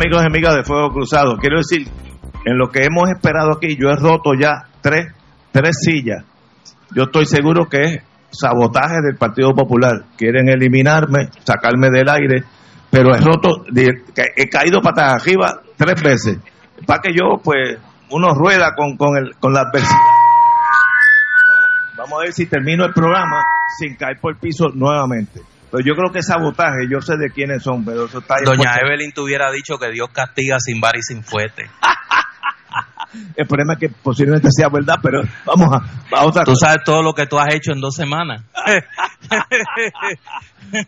Amigos y amigas de Fuego Cruzado. Quiero decir, en lo que hemos esperado aquí, yo he roto ya tres, tres sillas. Yo estoy seguro que es sabotaje del Partido Popular. Quieren eliminarme, sacarme del aire, pero he roto, he caído patas arriba tres veces. Para que yo, pues, uno rueda con, con, el, con la adversidad. Vamos a ver si termino el programa sin caer por el piso nuevamente. Pero yo creo que es sabotaje, yo sé de quiénes son, pero eso está ahí Doña puesto. Evelyn te hubiera dicho que Dios castiga sin bar y sin fuete. El problema es que posiblemente sea verdad, pero vamos a, a otra Tú cosa. sabes todo lo que tú has hecho en dos semanas.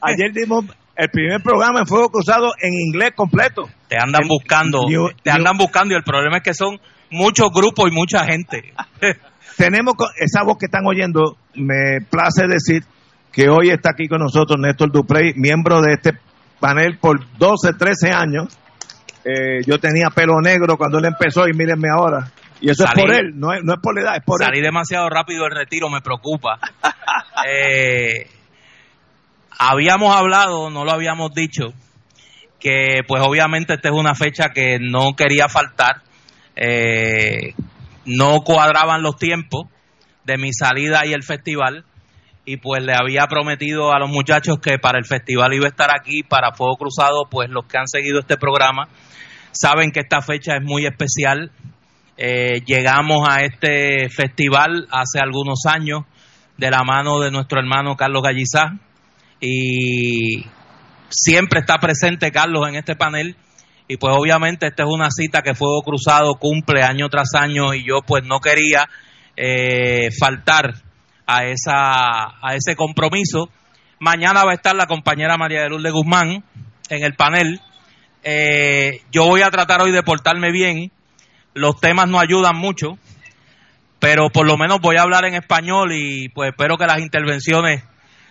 Ayer dimos el primer programa en Fuego Cruzado en inglés completo. Te andan buscando, te andan buscando y el problema es que son muchos grupos y mucha gente. Tenemos esa voz que están oyendo, me place decir que hoy está aquí con nosotros Néstor Duprey, miembro de este panel por 12, 13 años. Eh, yo tenía pelo negro cuando él empezó y mírenme ahora. Y eso Salí- es por él, no es, no es por la edad, es por Salí él. demasiado rápido del retiro, me preocupa. Eh, habíamos hablado, no lo habíamos dicho, que pues obviamente esta es una fecha que no quería faltar. Eh, no cuadraban los tiempos de mi salida y el festival. Y pues le había prometido a los muchachos que para el festival iba a estar aquí, para Fuego Cruzado, pues los que han seguido este programa saben que esta fecha es muy especial. Eh, llegamos a este festival hace algunos años de la mano de nuestro hermano Carlos Gallizá y siempre está presente Carlos en este panel y pues obviamente esta es una cita que Fuego Cruzado cumple año tras año y yo pues no quería eh, faltar a esa a ese compromiso. Mañana va a estar la compañera María de Lourdes Guzmán en el panel. Eh, yo voy a tratar hoy de portarme bien. Los temas no ayudan mucho, pero por lo menos voy a hablar en español y pues espero que las intervenciones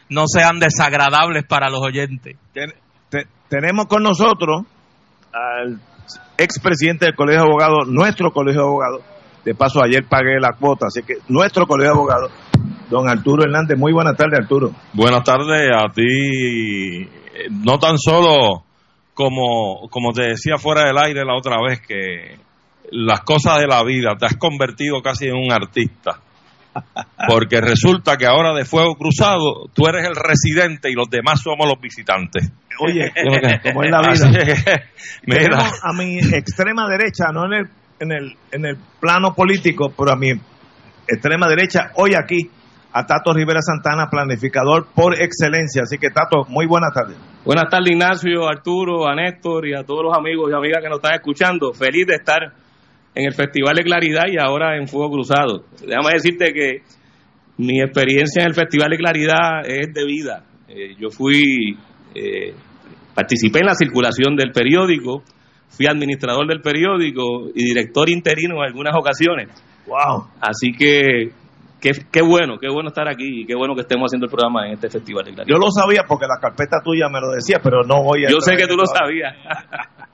no sean desagradables para los oyentes. Ten- te- tenemos con nosotros al expresidente del Colegio de Abogados, nuestro Colegio de Abogados. De paso, ayer pagué la cuota, así que nuestro Colegio de Abogados, don Arturo Hernández. Muy buenas tardes, Arturo. Buenas tardes a ti. Eh, No tan solo como, como te decía fuera del aire la otra vez, que las cosas de la vida te has convertido casi en un artista. Porque resulta que ahora de Fuego Cruzado tú eres el residente y los demás somos los visitantes. Oye, como es la vida. mira, a mi extrema derecha, no en el, en el, en el plano político, pero a mi extrema derecha, hoy aquí, a Tato Rivera Santana, planificador por excelencia. Así que, Tato, muy buenas tardes. Buenas tardes, Ignacio, Arturo, a Néstor y a todos los amigos y amigas que nos están escuchando. Feliz de estar en el Festival de Claridad y ahora en Fuego Cruzado. Déjame decirte que mi experiencia en el Festival de Claridad es de vida. Eh, yo fui, eh, participé en la circulación del periódico, fui administrador del periódico y director interino en algunas ocasiones. Wow. Así que qué, qué bueno, qué bueno estar aquí y qué bueno que estemos haciendo el programa en este Festival de. Yo lo sabía porque la carpeta tuya me lo decía, pero no voy a. Yo sé que tú lo sabías.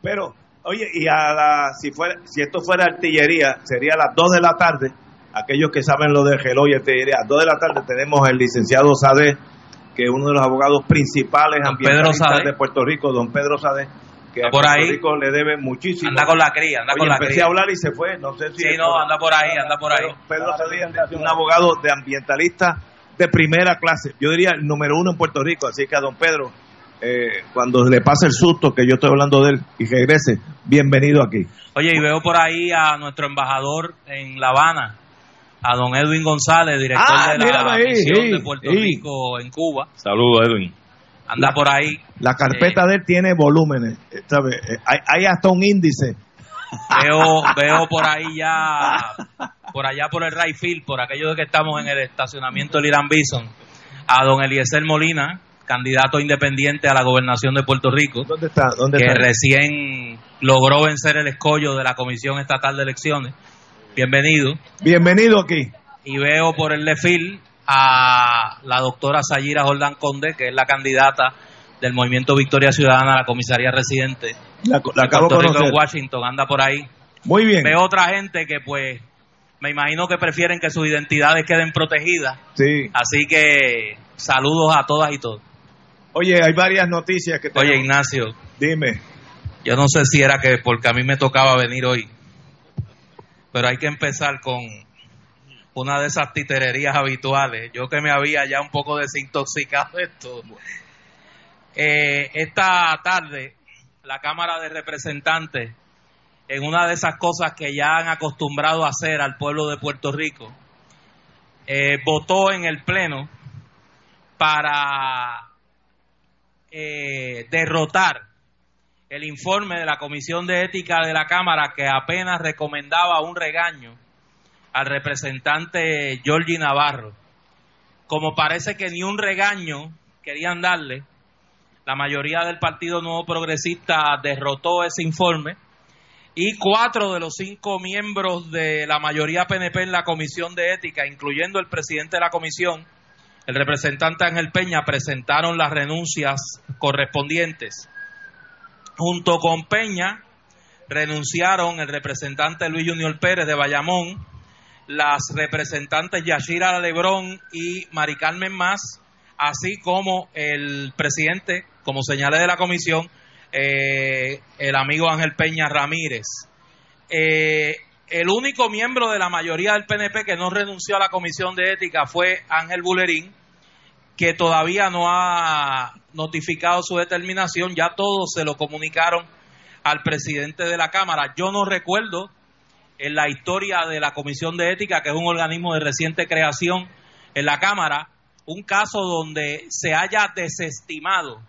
Pero, oye, y a la, si, fuera, si esto fuera artillería, sería a las 2 de la tarde. Aquellos que saben lo de reloj y artillería, a las 2 de la tarde tenemos el licenciado Sade, que es uno de los abogados principales ambientalistas de Puerto Rico, don Pedro Sade, que a Por Puerto ahí. Rico le debe muchísimo. Anda con la cría, anda Oye, con la empecé cría. a hablar y se fue, no sé si... Sí, no, anda por ahí, anda por ahí. Pedro Sade es un abogado de ambientalista de primera clase, yo diría el número uno en Puerto Rico, así que a don Pedro, eh, cuando le pase el susto que yo estoy hablando de él y regrese, bienvenido aquí. Oye, y veo por ahí a nuestro embajador en La Habana, a don Edwin González, director Ah, de la misión sí, de Puerto sí. Rico en Cuba. saludos Edwin. Anda por ahí. La carpeta de él tiene volúmenes, eh, ¿sabe? Eh, Hay, hay hasta un índice. Veo, veo por ahí ya, por allá por el right field, por aquello de que estamos en el estacionamiento del Irán Bison, a don Eliezer Molina, candidato independiente a la gobernación de Puerto Rico, ¿Dónde está? ¿Dónde que está? recién logró vencer el escollo de la Comisión Estatal de Elecciones. Bienvenido. Bienvenido aquí. Y veo por el lefil a la doctora Sayira Jordán Conde, que es la candidata del Movimiento Victoria Ciudadana a la comisaría residente La, la de acabo de Puerto Rico conocer. en Washington, anda por ahí. Muy bien. Veo otra gente que pues me imagino que prefieren que sus identidades queden protegidas. Sí. Así que saludos a todas y todos. Oye, hay varias noticias que Oye, tenemos. Ignacio, Dime. yo no sé si era que porque a mí me tocaba venir hoy, pero hay que empezar con una de esas titererías habituales. Yo que me había ya un poco desintoxicado de esto. Eh, esta tarde, la Cámara de Representantes, en una de esas cosas que ya han acostumbrado a hacer al pueblo de Puerto Rico, eh, votó en el Pleno para eh, derrotar el informe de la Comisión de Ética de la Cámara que apenas recomendaba un regaño al representante Georgie Navarro. Como parece que ni un regaño querían darle, la mayoría del Partido Nuevo Progresista derrotó ese informe y cuatro de los cinco miembros de la mayoría PNP en la Comisión de Ética, incluyendo el presidente de la comisión, el representante Ángel Peña, presentaron las renuncias correspondientes. Junto con Peña renunciaron el representante Luis Junior Pérez de Bayamón, las representantes Yashira Lebrón y Mari Carmen Más, así como el presidente, como señalé de la comisión, eh, el amigo Ángel Peña Ramírez. Eh, el único miembro de la mayoría del PNP que no renunció a la comisión de ética fue Ángel Bulerín, que todavía no ha notificado su determinación, ya todos se lo comunicaron al presidente de la Cámara. Yo no recuerdo en la historia de la Comisión de Ética, que es un organismo de reciente creación en la Cámara, un caso donde se haya desestimado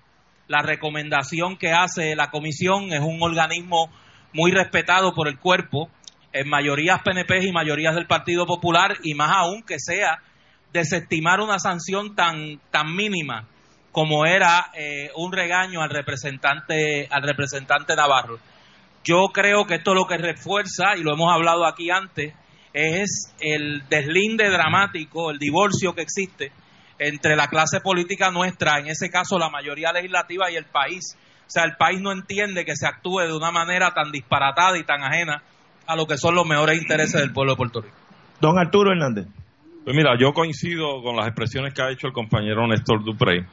la recomendación que hace la Comisión, es un organismo muy respetado por el cuerpo, en mayorías PNP y mayorías del Partido Popular, y más aún que sea desestimar una sanción tan, tan mínima como era eh, un regaño al representante, al representante Navarro. Yo creo que esto lo que refuerza, y lo hemos hablado aquí antes, es el deslinde dramático, el divorcio que existe entre la clase política nuestra, en ese caso la mayoría legislativa y el país. O sea, el país no entiende que se actúe de una manera tan disparatada y tan ajena a lo que son los mejores intereses del pueblo de Puerto Rico. Don Arturo Hernández. Pues mira, yo coincido con las expresiones que ha hecho el compañero Néstor Dupré,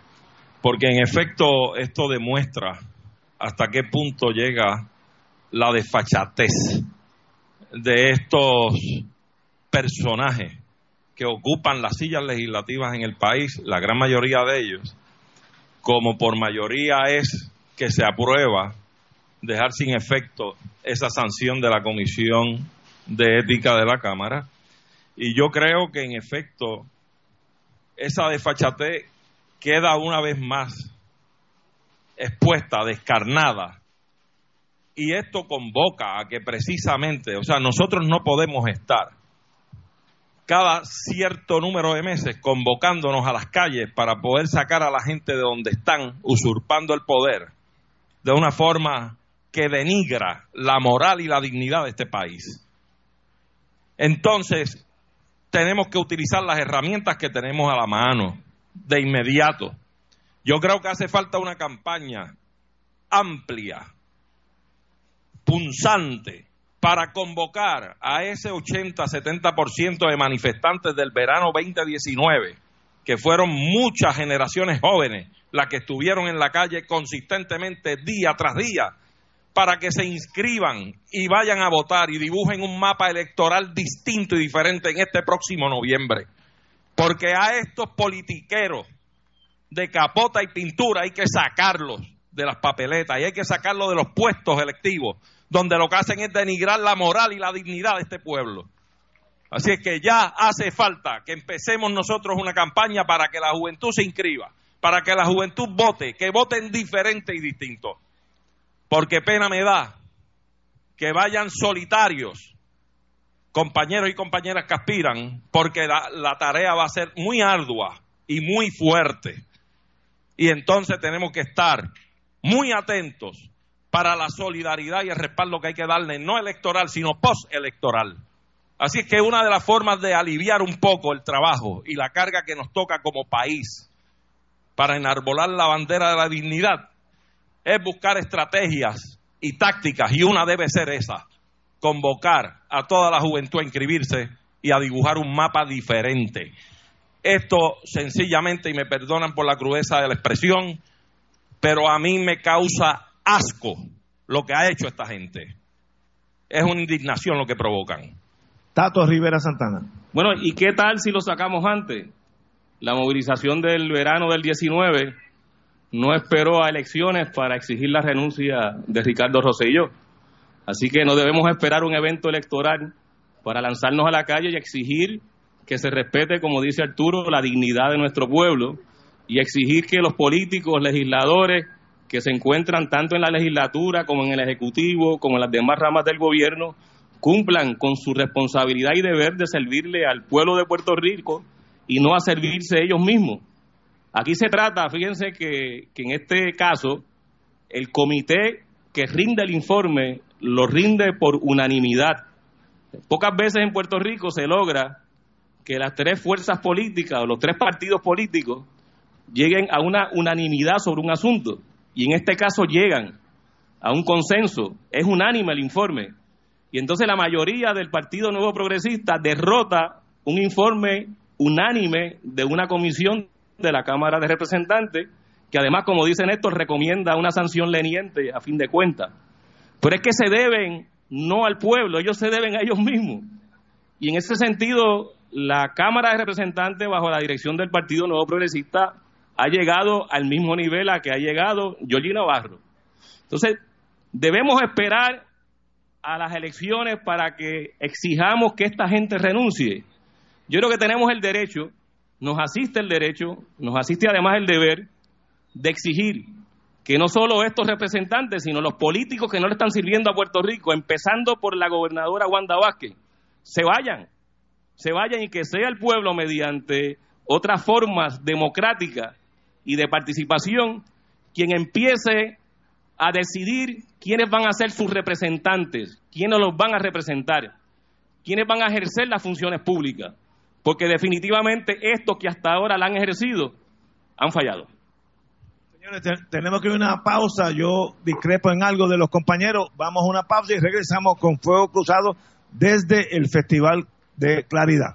porque en efecto esto demuestra hasta qué punto llega la desfachatez de estos personajes que ocupan las sillas legislativas en el país, la gran mayoría de ellos, como por mayoría es que se aprueba dejar sin efecto esa sanción de la Comisión de Ética de la Cámara. Y yo creo que en efecto esa desfachatez queda una vez más expuesta, descarnada. Y esto convoca a que precisamente, o sea, nosotros no podemos estar cada cierto número de meses convocándonos a las calles para poder sacar a la gente de donde están usurpando el poder de una forma que denigra la moral y la dignidad de este país. Entonces, tenemos que utilizar las herramientas que tenemos a la mano de inmediato. Yo creo que hace falta una campaña amplia, punzante, para convocar a ese 80-70% de manifestantes del verano 2019, que fueron muchas generaciones jóvenes las que estuvieron en la calle consistentemente día tras día, para que se inscriban y vayan a votar y dibujen un mapa electoral distinto y diferente en este próximo noviembre. Porque a estos politiqueros de capota y pintura hay que sacarlos de las papeletas y hay que sacarlos de los puestos electivos, donde lo que hacen es denigrar la moral y la dignidad de este pueblo. Así es que ya hace falta que empecemos nosotros una campaña para que la juventud se inscriba, para que la juventud vote, que voten diferente y distinto. Porque pena me da que vayan solitarios, compañeros y compañeras que aspiran, porque la, la tarea va a ser muy ardua y muy fuerte. Y entonces tenemos que estar muy atentos para la solidaridad y el respaldo que hay que darle, no electoral, sino postelectoral. Así es que una de las formas de aliviar un poco el trabajo y la carga que nos toca como país para enarbolar la bandera de la dignidad es buscar estrategias y tácticas, y una debe ser esa, convocar a toda la juventud a inscribirse y a dibujar un mapa diferente. Esto sencillamente, y me perdonan por la crudeza de la expresión, pero a mí me causa asco lo que ha hecho esta gente. Es una indignación lo que provocan. Tato Rivera Santana. Bueno, ¿y qué tal si lo sacamos antes? La movilización del verano del 19 no esperó a elecciones para exigir la renuncia de Ricardo Rosselló. Así que no debemos esperar un evento electoral para lanzarnos a la calle y exigir que se respete, como dice Arturo, la dignidad de nuestro pueblo y exigir que los políticos, legisladores que se encuentran tanto en la legislatura como en el Ejecutivo, como en las demás ramas del gobierno, cumplan con su responsabilidad y deber de servirle al pueblo de Puerto Rico y no a servirse ellos mismos. Aquí se trata, fíjense que, que en este caso, el comité que rinde el informe lo rinde por unanimidad. Pocas veces en Puerto Rico se logra que las tres fuerzas políticas o los tres partidos políticos lleguen a una unanimidad sobre un asunto. Y en este caso llegan a un consenso. Es unánime el informe. Y entonces la mayoría del Partido Nuevo Progresista derrota un informe unánime de una comisión de la Cámara de Representantes, que además, como dice Néstor, recomienda una sanción leniente a fin de cuentas. Pero es que se deben no al pueblo, ellos se deben a ellos mismos. Y en ese sentido, la Cámara de Representantes, bajo la dirección del Partido Nuevo Progresista, ha llegado al mismo nivel a que ha llegado Georgie Navarro. Entonces, debemos esperar a las elecciones para que exijamos que esta gente renuncie. Yo creo que tenemos el derecho, nos asiste el derecho, nos asiste además el deber de exigir que no solo estos representantes, sino los políticos que no le están sirviendo a Puerto Rico, empezando por la gobernadora Wanda Vázquez, se vayan, se vayan y que sea el pueblo mediante otras formas democráticas y de participación quien empiece a decidir quiénes van a ser sus representantes, quiénes los van a representar, quiénes van a ejercer las funciones públicas, porque definitivamente estos que hasta ahora la han ejercido han fallado. Señores, tenemos que ir a una pausa. Yo discrepo en algo de los compañeros. Vamos a una pausa y regresamos con Fuego Cruzado desde el Festival de Claridad.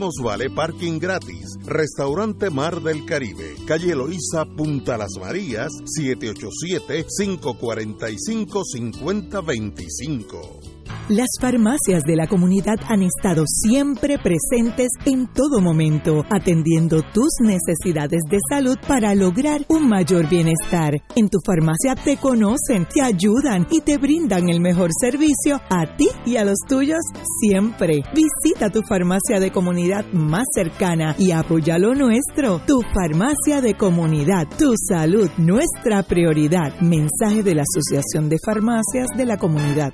vale parking gratis. Restaurante Mar del Caribe, calle Eloísa, Punta Las Marías, 787-545-5025. Las farmacias de la comunidad han estado siempre presentes en todo momento, atendiendo tus necesidades de salud para lograr un mayor bienestar. En tu farmacia te conocen, te ayudan y te brindan el mejor servicio a ti y a los tuyos siempre. Visita tu farmacia de comunidad más cercana y apoya lo nuestro. Tu farmacia de comunidad, tu salud, nuestra prioridad. Mensaje de la Asociación de Farmacias de la Comunidad.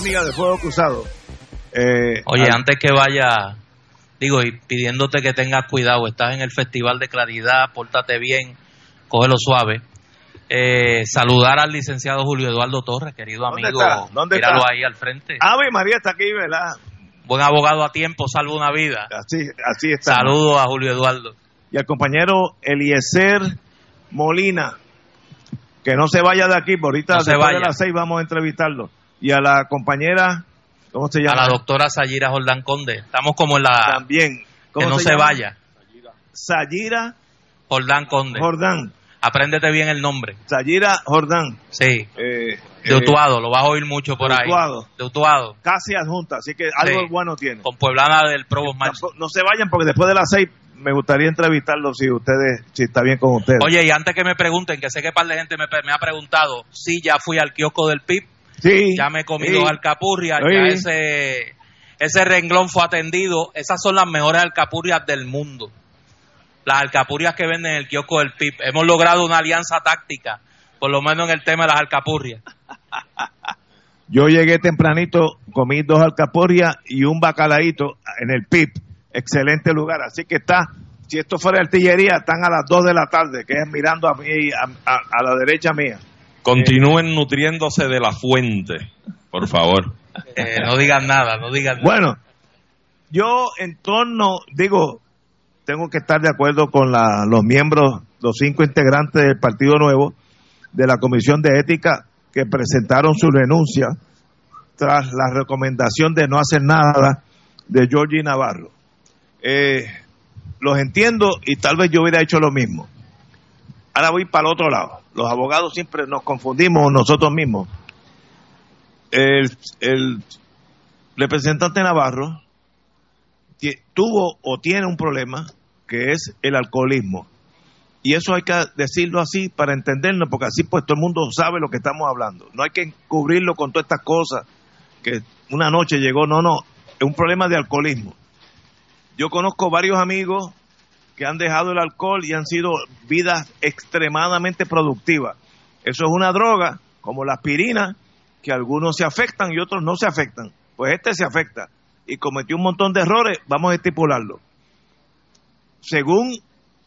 Amiga de Fuego Cruzado. Eh, Oye, al- antes que vaya, digo, y pidiéndote que tengas cuidado, estás en el Festival de Claridad, pórtate bien, cógelo suave. Eh, saludar al licenciado Julio Eduardo Torres, querido ¿Dónde amigo. está? ¿Dónde míralo está? ahí al frente. Ave María está aquí, ¿verdad? Buen abogado a tiempo, salva una vida. Así, así está. Saludos a Julio Eduardo. Y al compañero Eliezer Molina, que no se vaya de aquí, por ahorita No se después de vaya. las seis vamos a entrevistarlo. Y a la compañera, ¿cómo se A llama? la doctora Sayira Jordán Conde. Estamos como en la... También. Que ¿Cómo no se vaya. Sayira Jordán Conde. Jordán. Apréndete bien el nombre. Sayira Jordán. Sí. Eh, De eh, Utuado, lo vas a oír mucho por de ahí. Utuado. De Utuado. casi adjunta, así que algo Sí. bueno tiene. Con Pueblana del Provo. Tampoco- No se vayan porque después de las seis me gustaría entrevistarlo si ustedes, si está bien con ustedes. Oye, y antes que me pregunten, que sé que par de gente me, me ha preguntado, sí, ya fui al kiosco del PIB, sí, ya me comí sí. dos alcapurrias, Sí. ya ese, ese renglón fue atendido. Esas son las mejores alcapurrias del mundo. Las alcapurrias que venden en el kiosco del PIB. Hemos logrado una alianza táctica, por lo menos en el tema de las alcapurrias. Yo llegué tempranito, comí dos alcapurrias y un bacalaíto en el PIP. Excelente lugar. Así que está, si esto fuera artillería, están a las dos de la tarde, que es mirando a mí, a, a- a la derecha mía. Continúen nutriéndose de la fuente, por favor. Eh, no digan nada, no digan nada. Bueno, yo en torno, digo, tengo que estar de acuerdo con la- los miembros, los cinco integrantes del Partido Nuevo, de la Comisión de Ética, que presentaron su renuncia tras la recomendación de no hacer nada de Georgie Navarro. Eh, los entiendo y tal vez yo hubiera hecho lo mismo. Ahora voy para el otro lado. Los abogados siempre nos confundimos nosotros mismos. El, representante Navarro tuvo o tiene un problema que es el alcoholismo. Y eso hay que decirlo así para entenderlo, porque así pues todo el mundo sabe lo que estamos hablando. No hay que cubrirlo con todas estas cosas que una noche llegó, no, no, es un problema de alcoholismo. Yo conozco varios amigos que han dejado el alcohol y han sido vidas extremadamente productivas. Eso es una droga, como la aspirina, que algunos se afectan y otros no se afectan. Pues este se afecta y cometió un montón de errores, vamos a estipularlo. Según,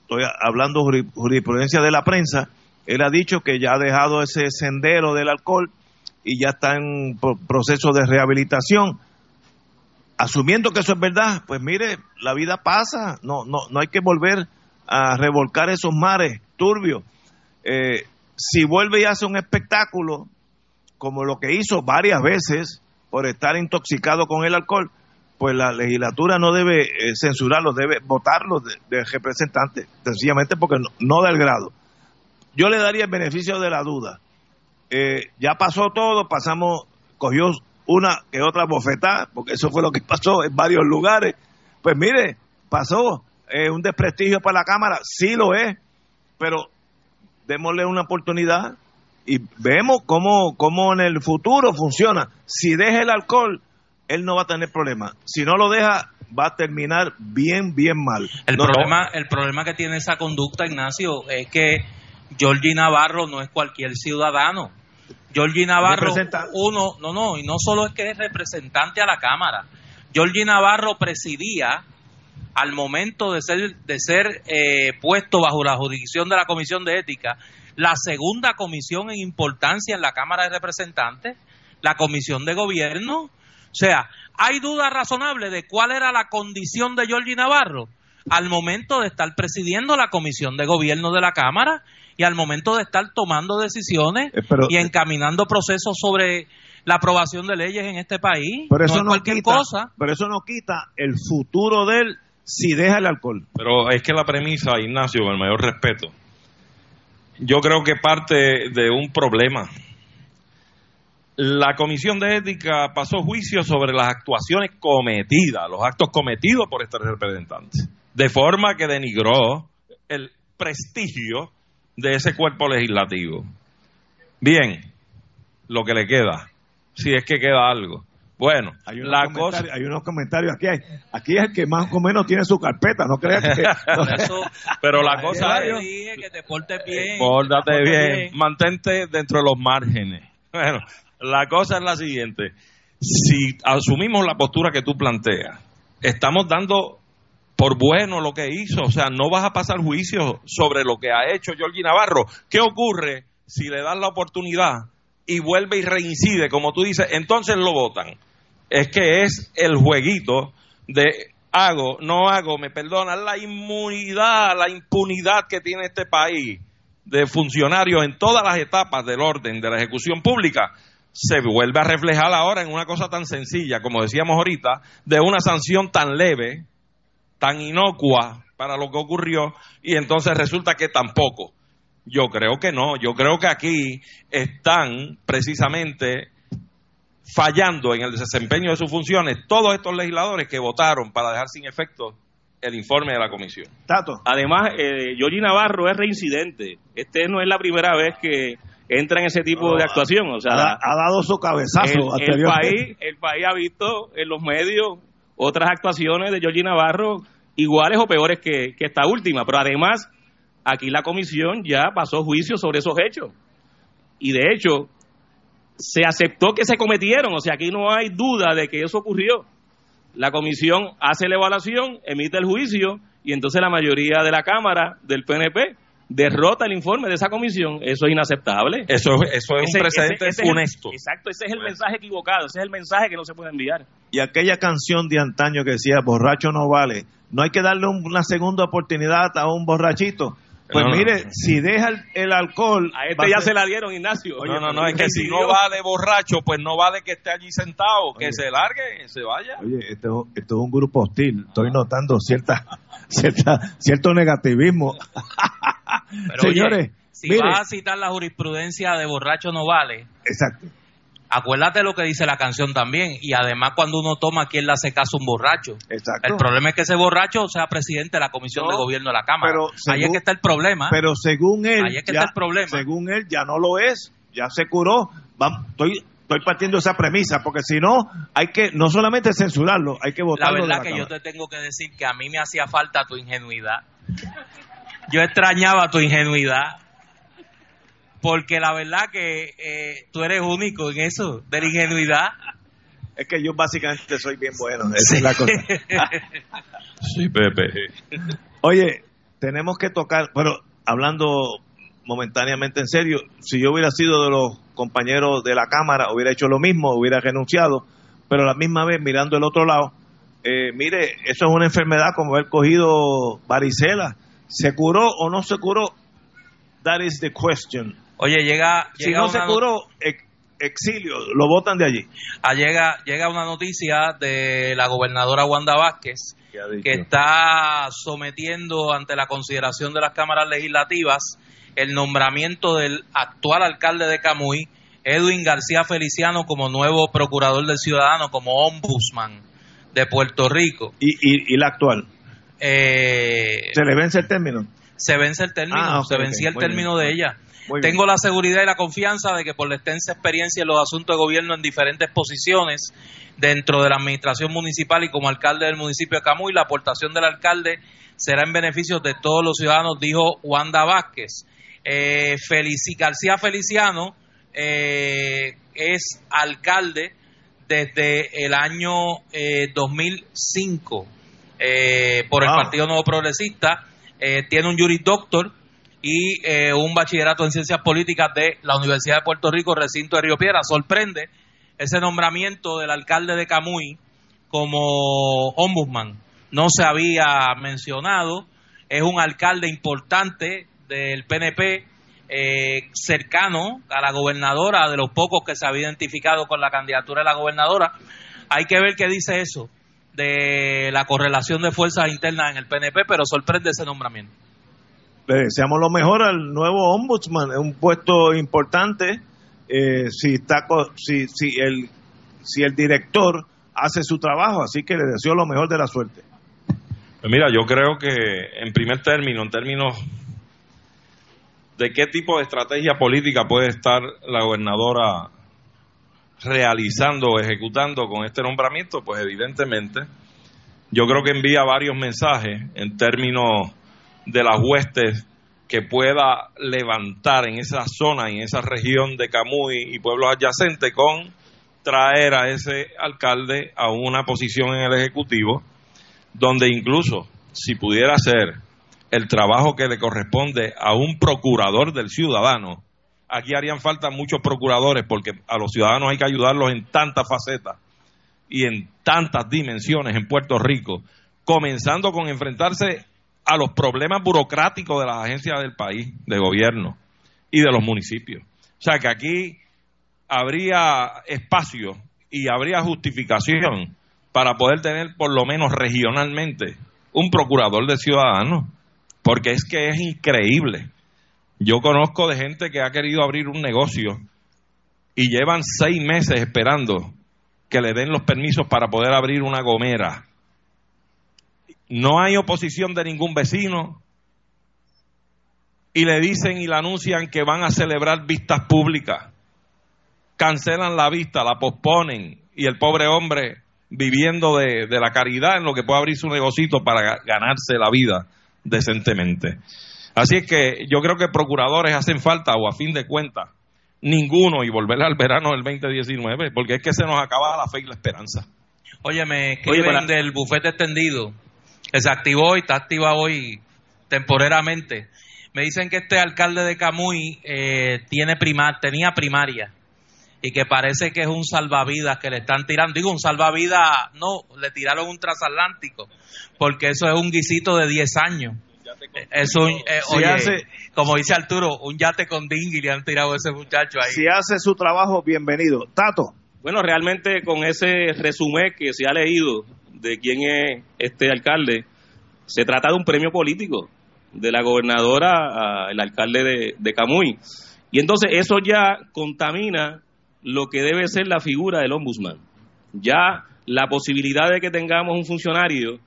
estoy hablando juri- jurisprudencia de la prensa, él ha dicho que ya ha dejado ese sendero del alcohol y ya está en pro- proceso de rehabilitación. Asumiendo que eso es verdad, pues mire, la vida pasa, no, no, no hay que volver a revolcar esos mares turbios. Eh, si vuelve y hace un espectáculo, como lo que hizo varias veces por estar intoxicado con el alcohol, pues la legislatura no debe eh, censurarlo, debe votarlo de, de representante, sencillamente porque no, no da el grado. Yo le daría el beneficio de la duda. Eh, ya pasó todo, pasamos, cogió una que otra bofetada, porque eso fue lo que pasó en varios lugares. Pues mire, pasó eh, un desprestigio para la Cámara, sí lo es, pero démosle una oportunidad y vemos cómo, cómo en el futuro funciona. Si deja el alcohol, él no va a tener problema. Si no lo deja, va a terminar bien, bien mal. El, No, no. problema, el problema que tiene esa conducta, Ignacio, es que Georgie Navarro no es cualquier ciudadano. Georgie Navarro, Representa- uno, no, no, y no solo es que es representante a la Cámara. Georgie Navarro presidía al momento de ser, de ser eh, puesto bajo la jurisdicción de la Comisión de Ética, la segunda comisión en importancia en la Cámara de Representantes, la Comisión de Gobierno. O sea, hay duda razonable de cuál era la condición de Georgie Navarro al momento de estar presidiendo la Comisión de Gobierno de la Cámara y al momento de estar tomando decisiones Eh, pero- y encaminando procesos sobre la aprobación de leyes en este país. Pero eso no es no, cualquier quita, cosa. pero eso no quita el futuro de él si deja el alcohol. Pero es que la premisa, Ignacio, con el mayor respeto, yo creo que parte de un problema. La Comisión de Ética pasó juicio sobre las actuaciones cometidas, los actos cometidos por este representante, de forma que denigró el prestigio de ese cuerpo legislativo. Bien, lo que le queda, si es que queda algo. Bueno, Hay unos, la cosa... comentarios, hay unos comentarios aquí. Hay, aquí es el que más o menos tiene su carpeta. No creas que. Por eso, Pero la cosa es... dije que te portes bien. Pórtate te portes bien, mantente dentro de los márgenes. Bueno, la cosa es la siguiente. Si asumimos la postura que tú planteas, estamos dando por bueno lo que hizo, o sea, no vas a pasar juicio sobre lo que ha hecho Georgie Navarro. ¿Qué ocurre si le das la oportunidad y vuelve y reincide, como tú dices, entonces lo votan? Es que es el jueguito de hago, no hago, me perdonan, la inmunidad, la impunidad que tiene este país de funcionarios en todas las etapas del orden de la ejecución pública se vuelve a reflejar ahora en una cosa tan sencilla, como decíamos ahorita, de una sanción tan leve, tan inocua para lo que ocurrió, y entonces resulta que tampoco. Yo creo que no, yo creo que aquí están precisamente fallando en el desempeño de sus funciones todos estos legisladores que votaron para dejar sin efecto el informe de la comisión. Tato. Además, eh, Yogi Navarro es reincidente. Este no es la primera vez que entra en ese tipo de actuación. O Ha, sea, ha dado su cabezazo el, el anteriormente. país, el país ha visto en los medios otras actuaciones de Yogi Navarro iguales o peores que, que esta última. Pero además, aquí la comisión ya pasó juicio sobre esos hechos. Y de hecho, se aceptó que se cometieron. O sea, aquí no hay duda de que eso ocurrió. La comisión hace la evaluación, emite el juicio y entonces la mayoría de la Cámara del PNP derrota el informe de esa comisión. Eso es inaceptable. Eso, eso es Ese- un precedente ese- ese es el- funesto. exacto, ese es el mensaje equivocado, ese es el mensaje que no se puede enviar. Y aquella canción de antaño que decía, borracho no vale. No hay que darle un- una segunda oportunidad a un borrachito. Pues No, no. mire, si deja el, el alcohol... A va este a ya ser- se la dieron, Ignacio. no, no, no, es que si no va de borracho, pues no vale que esté allí sentado, que Oye. se largue, se vaya. Oye, esto, esto es un grupo hostil. Estoy notando cierta, cierta, cierto negativismo. Pero, Señores, oye, si mire. vas a citar la jurisprudencia de borracho no vale, Exacto. Acuérdate lo que dice la canción también. Y además, cuando uno toma, ¿quién le hace caso a un borracho? Exacto. El problema es que ese borracho sea presidente de la Comisión No, de Gobierno de la Cámara. pero Ahí es según- que está el problema. Pero según él, Ahí es que ya, está el problema. según él ya no lo es, ya se curó. Vamos, estoy, estoy partiendo esa premisa, porque si no, hay que no solamente censurarlo, hay que la votarlo. de verdad la que yo te tengo que decir que a mí me hacía falta tu ingenuidad. Yo extrañaba tu ingenuidad. Porque la verdad que eh, tú eres único en eso, de la ingenuidad. Es que yo básicamente soy bien bueno, esa es la cosa. Sí, Pepe. Oye, tenemos que tocar, pero hablando momentáneamente en serio, si yo hubiera sido de los compañeros de la Cámara, hubiera hecho lo mismo, hubiera renunciado, pero a la misma vez mirando el otro lado, eh, mire, eso es una enfermedad como haber cogido varicela. ¿Se curó o no se curó? That is the question. Oye, llega, Si llega no se curó, ex- exilio, lo votan de allí. Ah, llega, llega una noticia de la gobernadora Wanda Vázquez que está sometiendo ante la consideración de las cámaras legislativas el nombramiento del actual alcalde de Camuy, Edwin García Feliciano, como nuevo procurador del ciudadano, como ombudsman de Puerto Rico. ¿Y, y, y la actual? Eh, ¿Se le vence el término? se vence el término, Ah, se vencía el término bien. de ella. Muy bien. Tengo la seguridad y la confianza de que por la extensa experiencia en los asuntos de gobierno en diferentes posiciones dentro de la administración municipal y como alcalde del municipio de Camuy, la aportación del alcalde será en beneficio de todos los ciudadanos, dijo Wanda Vázquez. Eh, Felici García Feliciano eh, es alcalde desde el año eh, 2005 eh, por el. Partido Nuevo Progresista. Eh, tiene un Juris Doctor y eh, un bachillerato en ciencias políticas de la Universidad de Puerto Rico, recinto de Río Piedra. Sorprende ese nombramiento del alcalde de Camuy como ombudsman. No se había mencionado. Es un alcalde importante del PNP, eh, cercano a la gobernadora, de los pocos que se había identificado con la candidatura de la gobernadora. Hay que ver qué dice eso de la correlación de fuerzas internas en el PNP, pero sorprende ese nombramiento. Le deseamos lo mejor al nuevo ombudsman, es un puesto importante. eh, si está si, si el si el director hace su trabajo, así que le deseo lo mejor de la suerte. Pues mira, yo creo que en primer término, en términos de qué tipo de estrategia política puede estar la gobernadora realizando o ejecutando con este nombramiento, pues evidentemente yo creo que envía varios mensajes en términos de las huestes que pueda levantar en esa zona en esa región de Camuy y pueblos adyacentes con traer a ese alcalde a una posición en el Ejecutivo donde incluso si pudiera ser el trabajo que le corresponde a un procurador del ciudadano, aquí harían falta muchos procuradores porque a los ciudadanos hay que ayudarlos en tantas facetas y en tantas dimensiones en Puerto Rico, comenzando con enfrentarse a los problemas burocráticos de las agencias del país, de gobierno y de los municipios. O sea que aquí habría espacio y habría justificación para poder tener por lo menos regionalmente un procurador de ciudadanos, porque es que es increíble. Yo conozco de gente que ha querido abrir un negocio y llevan seis meses esperando que le den los permisos para poder abrir una gomera. No hay oposición de ningún vecino y le dicen y le anuncian que van a celebrar vistas públicas. Cancelan la vista, la posponen y el pobre hombre viviendo de, de la caridad en lo que puede abrir su negocito para ganarse la vida decentemente. Así es que yo creo que procuradores hacen falta o a fin de cuentas ninguno y volver al verano del 2019 porque es que se nos acaba la fe y la esperanza. Oye, me escriben del bufete extendido que se activó y está activa hoy temporeramente. Me dicen que este alcalde de Camuy eh, tiene primar, tenía primaria y que parece que es un salvavidas que le están tirando. Digo, un salvavidas, no, le tiraron un transatlántico, porque eso es un guisito de 10 años. Es un, eh, oye, como dice Arturo, un yate con dinghy le han tirado a ese muchacho ahí. Si hace su trabajo, bienvenido. Tato. Bueno, realmente con ese resumen que se ha leído de quién es este alcalde, se trata de un premio político de la gobernadora al alcalde de, de Camuy. Y entonces eso ya contamina lo que debe ser la figura del ombudsman. Ya la posibilidad de que tengamos un funcionario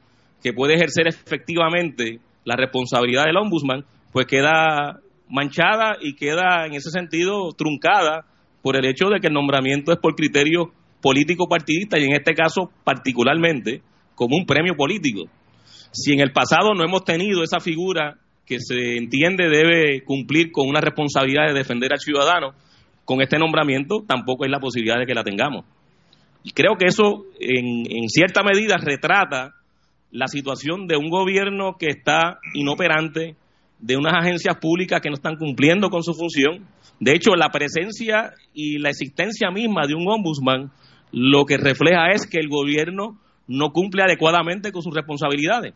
que puede ejercer efectivamente la responsabilidad del ombudsman, pues queda manchada y queda en ese sentido truncada por el hecho de que el nombramiento es por criterio político partidista y en este caso particularmente como un premio político. Si en el pasado no hemos tenido esa figura que se entiende debe cumplir con una responsabilidad de defender al ciudadano, con este nombramiento tampoco es la posibilidad de que la tengamos. Y creo que eso en, en cierta medida retrata la situación de un gobierno que está inoperante, de unas agencias públicas que no están cumpliendo con su función. De hecho, la presencia y la existencia misma de un ombudsman lo que refleja es que el gobierno no cumple adecuadamente con sus responsabilidades.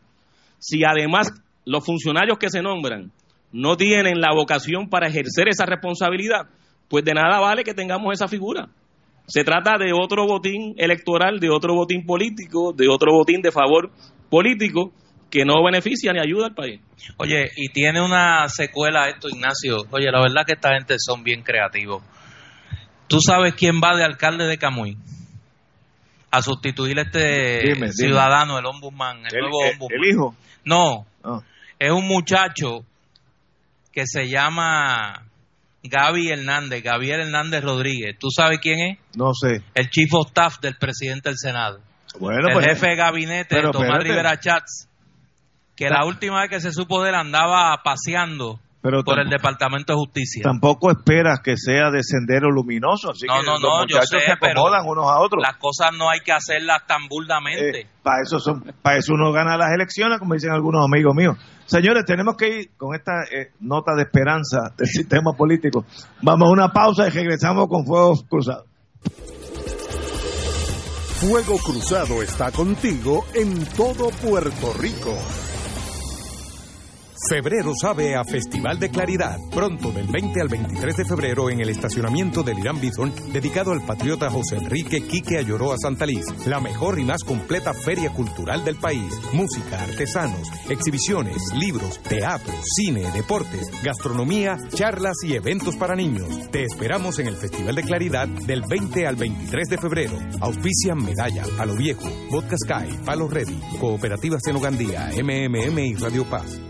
Si además los funcionarios que se nombran no tienen la vocación para ejercer esa responsabilidad, pues de nada vale que tengamos esa figura. Se trata de otro botín electoral, de otro botín político, de otro botín de favor político que no beneficia ni ayuda al país. Oye, y tiene una secuela esto, Ignacio. Oye, la verdad que esta gente son bien creativos. ¿Tú sabes quién va de alcalde de Camuy? A sustituir a este ciudadano, el ombudsman, el, nuevo ombudsman. ¿El hijo? No, oh. es un muchacho que se llama Gaby Hernández, Gabriel Hernández Rodríguez. ¿Tú sabes quién es? No sé. El chief of staff del presidente del Senado. Bueno, el pues, jefe de gabinete de Tomás espérate. Rivera Chats, que la última vez que se supo de él andaba paseando Pero por el Departamento de Justicia. Tampoco esperas que sea de sendero luminoso, así No, que no, los no, yo sé, se acomodan unos a otros. Las cosas no hay que hacerlas tan burdamente. para eso son, para eso uno gana las elecciones, como dicen algunos amigos míos. Señores, tenemos que ir con esta eh, nota de esperanza del sistema político. Vamos a una pausa y regresamos con Fuegos Cruzados. Fuego Cruzado está contigo en todo Puerto Rico. Febrero sabe a Festival de Claridad. Pronto, del 20 al 23 de febrero, en el estacionamiento del Irán Bison, dedicado al patriota José Enrique Quique Ayoró a Santa Liz. La mejor y más completa feria cultural del país. Música, artesanos, exhibiciones, libros, teatro, cine, deportes, gastronomía, charlas y eventos para niños. Te esperamos en el Festival de Claridad del 20 al 23 de febrero. Auspician Medalla, Palo Viejo, Vodka Sky, Palo Ready, Cooperativas Senogandía, MMM y Radio Paz.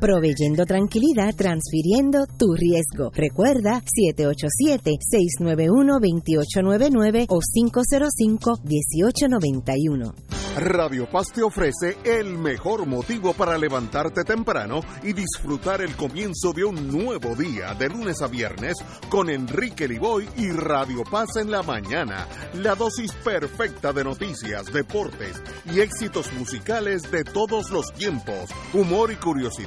proveyendo tranquilidad, transfiriendo tu riesgo. Recuerda 787-691-2899 o 505-1891. Radio Paz te ofrece el mejor motivo para levantarte temprano y disfrutar el comienzo de un nuevo día de lunes a viernes con Enrique Liboy y Radio Paz en la mañana. La dosis perfecta de noticias, deportes y éxitos musicales de todos los tiempos, humor y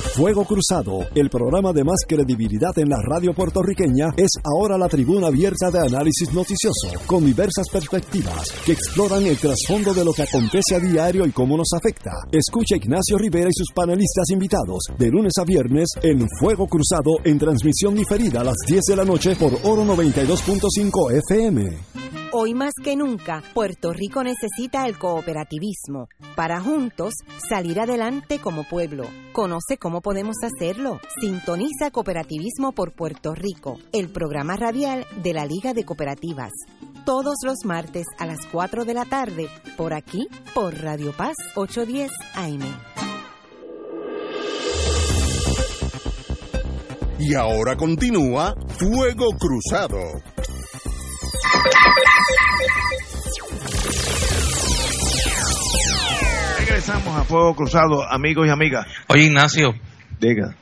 Fuego Cruzado, el programa de más credibilidad en la radio puertorriqueña, es ahora la tribuna abierta de análisis noticioso, con diversas perspectivas que exploran el trasfondo de lo que acontece a diario y cómo nos afecta. Escucha Ignacio Rivera y sus panelistas invitados de lunes a viernes en Fuego Cruzado en transmisión diferida a las 10 de la noche por Oro 92.5 FM. Hoy más que nunca, Puerto Rico necesita el cooperativismo para juntos salir adelante como pueblo. Conoce cómo podemos hacerlo. Sintoniza Cooperativismo por Puerto Rico, el programa radial de la Liga de Cooperativas. Todos los martes a las 4 de la tarde, por aquí, por Radio Paz 810 AM. Y ahora continúa Fuego Cruzado. Regresamos a Fuego Cruzado, amigos y amigas. Oye, Ignacio, Diga.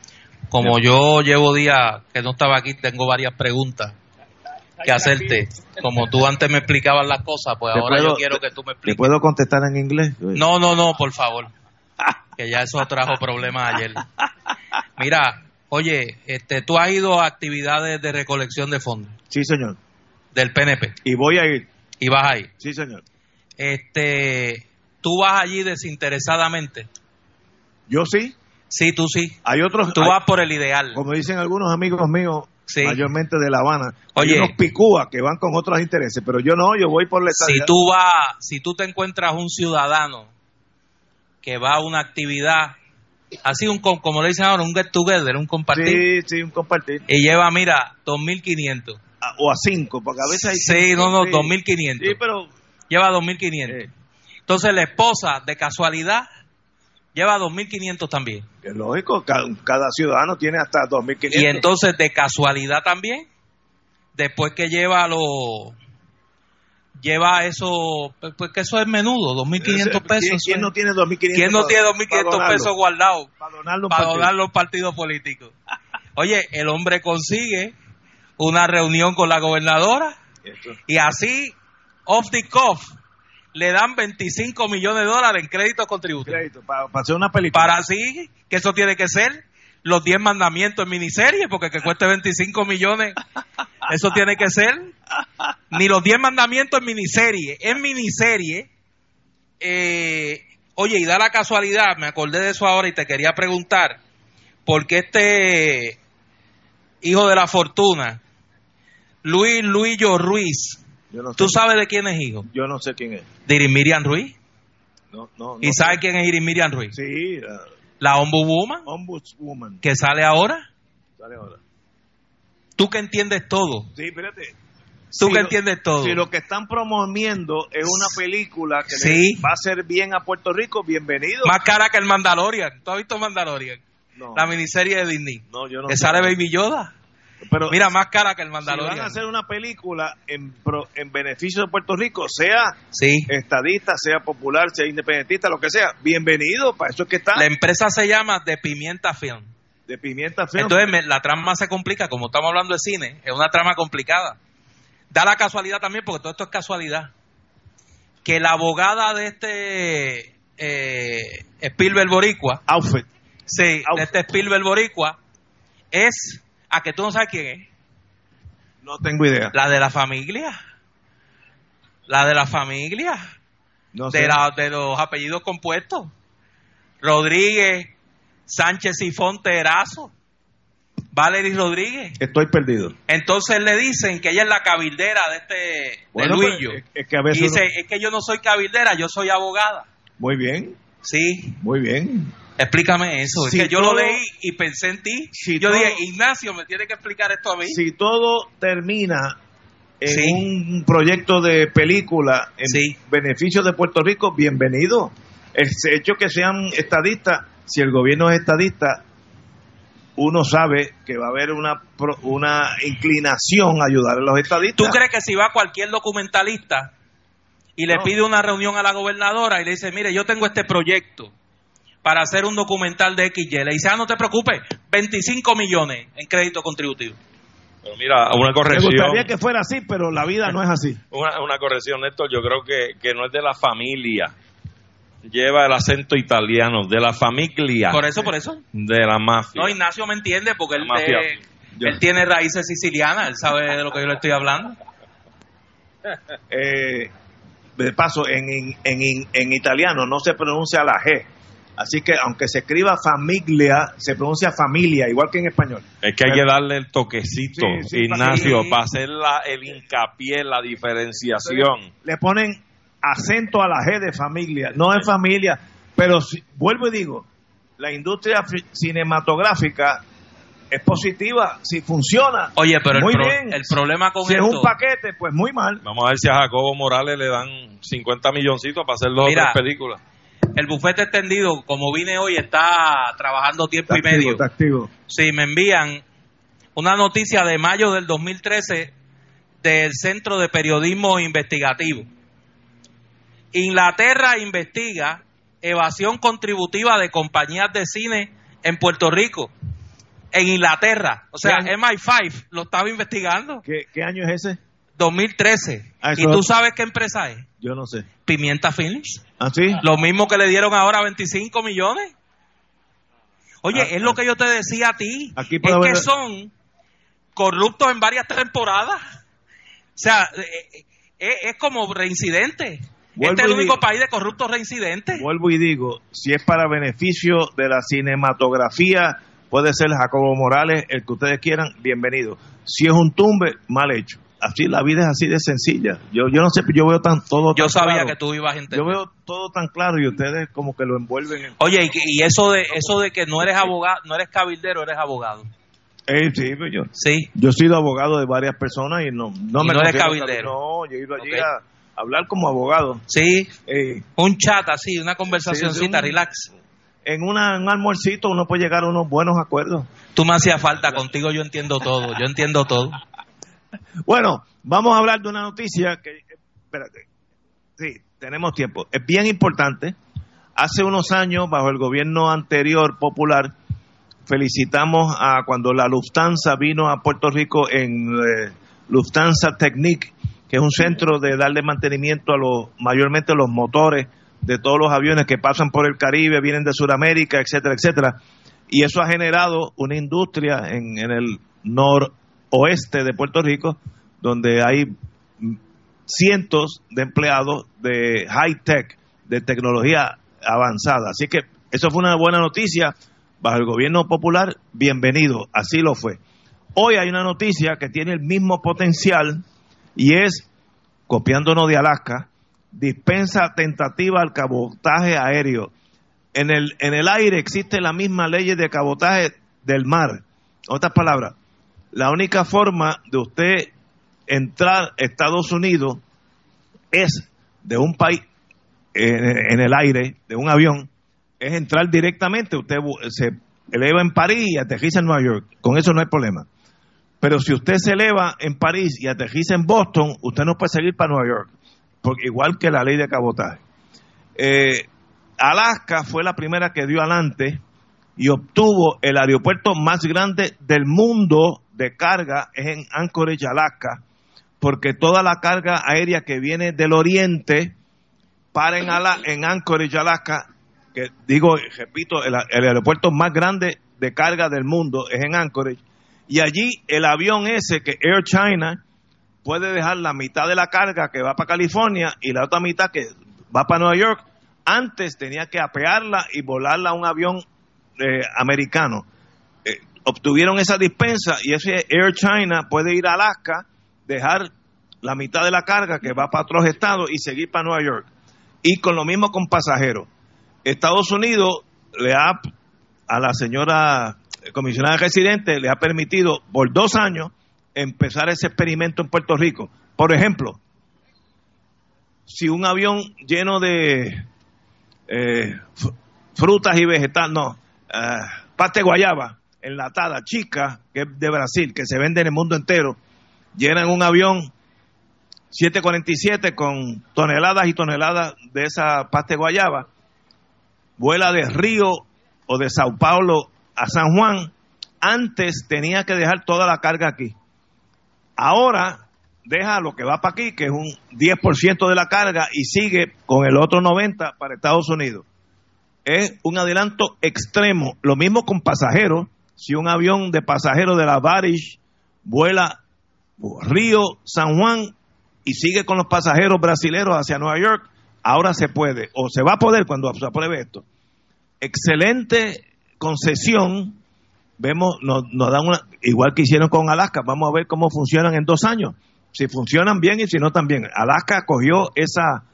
como yo llevo días que no estaba aquí, tengo varias preguntas que hacerte. Como tú antes me explicabas las cosas, pues ¿Te ahora puedo- yo quiero que tú me ¿Te expliques. puedo contestar en inglés? No, no, no, por favor. Que ya eso trajo problemas ayer. Mira, oye, este, tú has ido a actividades de recolección de fondos Sí, señor. del PNP Y voy a ir. y vas ahí. Sí, señor. Este, tú vas allí desinteresadamente. Yo sí. Sí, tú sí. Hay otros. Tú hay- vas por el ideal. como dicen algunos amigos míos, Sí. mayormente de La Habana, Oye. hay unos picúas que van con otros intereses, pero yo no, yo voy por la Si estabilidad. tú vas, si tú te encuentras un ciudadano que va a una actividad, así un com- como le dicen ahora, un get together, un compartir, Sí, sí, un compartir. y lleva, mira, 2.500. A- o a cinco, porque a veces hay. Sí, no, no, sí. 2.500. Sí, pero. Lleva 2.500. eh, Entonces la esposa, de casualidad, lleva 2.500 también. es lógico, cada, cada ciudadano tiene hasta 2.500. Y entonces, de casualidad también, después que lleva los... Lleva eso, pues pues que eso es menudo, 2.500 pesos. ¿Quién, eso quién no tiene 2.500? ¿Quién no tiene para 2.500 donarlo? pesos guardados Para donarlo para donar los partidos políticos? Oye, el hombre consigue una reunión con la gobernadora y así, off the cuff, le dan 25 millones de dólares en créditos contributivos. Crédito, para, para hacer una película. Para así, que eso tiene que ser los 10 mandamientos en miniserie, porque que cueste 25 millones, eso tiene que ser. Ni los 10 mandamientos en miniserie. En miniserie, eh, oye, y da la casualidad, me acordé de eso ahora y te quería preguntar, ¿por qué este hijo de la fortuna, Luis Luillo Ruiz, Yo no sé, tú sabes de quién es hijo? yo no sé quién es. De Iris Miriam Ruiz. No, no, ¿Y no sabes quién es Iris Miriam Ruiz? Sí, la La ombudswoman ombudswoman. que sale ahora. Sale ahora. Tú que entiendes todo. Sí, espérate. Tú si que lo- entiendes todo. Si lo que están promoviendo es una película que Sí. le va a hacer bien a Puerto Rico, bienvenido. Más cara que el Mandalorian. ¿Tú has visto Mandalorian? No. La miniserie de Disney. No, yo no que sale Baby Yoda. Pero Mira, más cara que el si Mandalorian. van a hacer una película en, pro- en beneficio de Puerto Rico, sea Sí. estadista, sea popular, sea independentista, lo que sea, bienvenido, para eso es que está La empresa se llama De Pimienta Film. de pimienta fea. Entonces me- la trama se complica, como estamos hablando de cine, es una trama complicada. Da la casualidad también, porque todo esto es casualidad, que la abogada de este eh, Spielberg Boricua, outfit. sí, Au. de este Spielberg Boricua, es, a que tú no sabes quién es, No tengo idea. la de la familia. La de la familia, No de, sé. la, de los apellidos compuestos. Rodríguez, Sánchez y Fonterazo, Valery Rodríguez. Estoy perdido. Entonces le dicen que ella es la cabildera de este Bueno, de pues, Luillo. es, es que a y dice, uno- es que yo no soy cabildera, yo soy abogada. muy bien, Sí, muy bien. Explícame eso. Si es que yo todo- lo leí y pensé en ti. si yo todo- dije, Ignacio, me tiene que explicar esto a mí. Si todo termina en Sí. un proyecto de película en Sí. beneficio de Puerto Rico, bienvenido. El hecho que sean estadistas, si el gobierno es estadista, uno sabe que va a haber una una inclinación a ayudar a los estadistas. ¿Tú crees que si va cualquier documentalista y le No. pide una reunión a la gobernadora y le dice, mire, yo tengo este proyecto para hacer un documental de XY, le dice, ah, no te preocupes, 25 millones en crédito contributivo. Pero mira, una Me corrección. gustaría que fuera así, pero la vida no es así. Una, una corrección, Néstor. Yo creo que, que no es de la familia. Lleva el acento italiano, de la familia. Por eso, por eso. De la mafia. No, Ignacio me entiende porque él tiene raíces sicilianas, él sabe de lo que yo le estoy hablando. Eh, de paso, en, en, en, en italiano no se pronuncia la G. Así que aunque se escriba familia, se pronuncia familia, igual que en español. Es que hay que darle el toquecito, Sí, sí, Ignacio, sí. para hacer la, el hincapié, la diferenciación. Le ponen acento a la G de familia, no es familia. Pero si- vuelvo y digo, la industria fi- cinematográfica es positiva si funciona. Oye, pero el, muy pro- bien. el problema con si es un paquete, pues muy mal. Vamos a ver si a Jacobo Morales le dan 50 milloncitos para hacer dos o tres películas. El bufete extendido, como vine hoy, está trabajando tiempo Está y medio. activo, está activo. Sí, me envían una noticia de mayo del 2013 del Centro de Periodismo Investigativo. Inglaterra investiga evasión contributiva de compañías de cine en Puerto Rico. En Inglaterra. O sea, ¿Qué año? MI5 lo estaba investigando. ¿Qué, qué año es ese? 2013. Ah, ¿Y tú es- sabes qué empresa es? Yo no sé. Pimienta Films. ¿Ah, sí? Lo mismo que le dieron ahora 25 millones. Oye, Ah, es lo que yo te decía a ti. Aquí es que son corruptos en varias temporadas. O sea, eh, eh, es, es como reincidente. Vuelvo este es el único digo- país de corruptos reincidentes. Vuelvo y digo, si es para beneficio de la cinematografía, puede ser Jacobo Morales, el que ustedes quieran, bienvenido. Si es un tumbe, mal hecho. Así la vida es así de sencilla. Yo yo no sé, yo veo tan todo Yo tan sabía claro. que tú ibas a entender. Yo veo todo tan claro y ustedes como que lo envuelven en Oye, y, eso de eso de que no eres abogado, no eres cabildero, eres abogado. Eh, sí, pues yo, Sí. yo he sido abogado de varias personas y no, no Y me no eres cabildero. No, yo he ido allí a hablar como abogado. Sí, Eh, un chat así, una conversacioncita, Sí, sí, un- relax. en una, un almuercito uno puede llegar a unos buenos acuerdos. Tú me hacías falta, contigo yo entiendo todo, yo entiendo todo. Bueno, vamos a hablar de una noticia que, sí, tenemos tiempo. Es bien importante. Hace unos años, bajo el gobierno anterior popular, felicitamos a cuando la Lufthansa vino a Puerto Rico en eh, Lufthansa Technique, que es un centro de darle mantenimiento a los, mayormente los motores de todos los aviones que pasan por el Caribe, vienen de Sudamérica, etcétera, etcétera. Y eso ha generado una industria en, el noroeste de Puerto Rico, donde hay cientos de empleados de high tech, de tecnología avanzada. Así que eso fue una buena noticia. Bajo el gobierno popular, bienvenido, así lo fue. Hoy hay una noticia que tiene el mismo potencial y es, copiándonos de Alaska, dispensa tentativa al cabotaje aéreo. En el, en el aire existe la misma ley de cabotaje del mar. Otras palabras, la única forma de usted entrar a Estados Unidos es de un país en, el aire, de un avión, es entrar directamente. Usted se eleva en París y aterriza en Nueva York. Con eso no hay problema. Pero si usted se eleva en París y aterriza en Boston, usted no puede seguir para Nueva York. Porque igual que la ley de cabotaje. Eh, Alaska fue la primera que dio adelante y obtuvo el aeropuerto más grande del mundo de carga en Anchorage, Alaska, porque toda la carga aérea que viene del oriente para en, en Anchorage, Alaska, que digo, repito, el, aeropuerto más grande de carga del mundo es en Anchorage, y allí el avión ese que Air China puede dejar la mitad de la carga que va para California y la otra mitad que va para Nueva York, antes tenía que apearla y volarla a un avión eh, americano. Eh, obtuvieron esa dispensa y ese Air China puede ir a Alaska, dejar la mitad de la carga que va para otros estados y seguir para Nueva York. Y con lo mismo con pasajeros. Estados Unidos le ha, a la señora comisionada residente, le ha permitido por dos años empezar ese experimento en Puerto Rico. Por ejemplo, si un avión lleno de eh, frutas y vegetales, no, pasta de guayaba enlatada, chica, que es de Brasil, que se vende en el mundo entero, llenan un avión 747 con toneladas y toneladas de esa pasta de guayaba, vuela de Río o de Sao Paulo a San Juan, antes tenía que dejar toda la carga aquí. Ahora deja lo que va para aquí, que es un 10% de la carga, y sigue con el otro 90% para Estados Unidos. Es un adelanto extremo. Lo mismo con pasajeros. Si un avión de pasajeros de la Barish vuela Río, San Juan, y sigue con los pasajeros brasileños hacia Nueva York, ahora se puede, o se va a poder cuando se apruebe esto. Excelente concesión, vemos, nos, nos dan una, igual que hicieron con Alaska, vamos a ver cómo funcionan en dos años, si funcionan bien y si no también. Alaska cogió esa,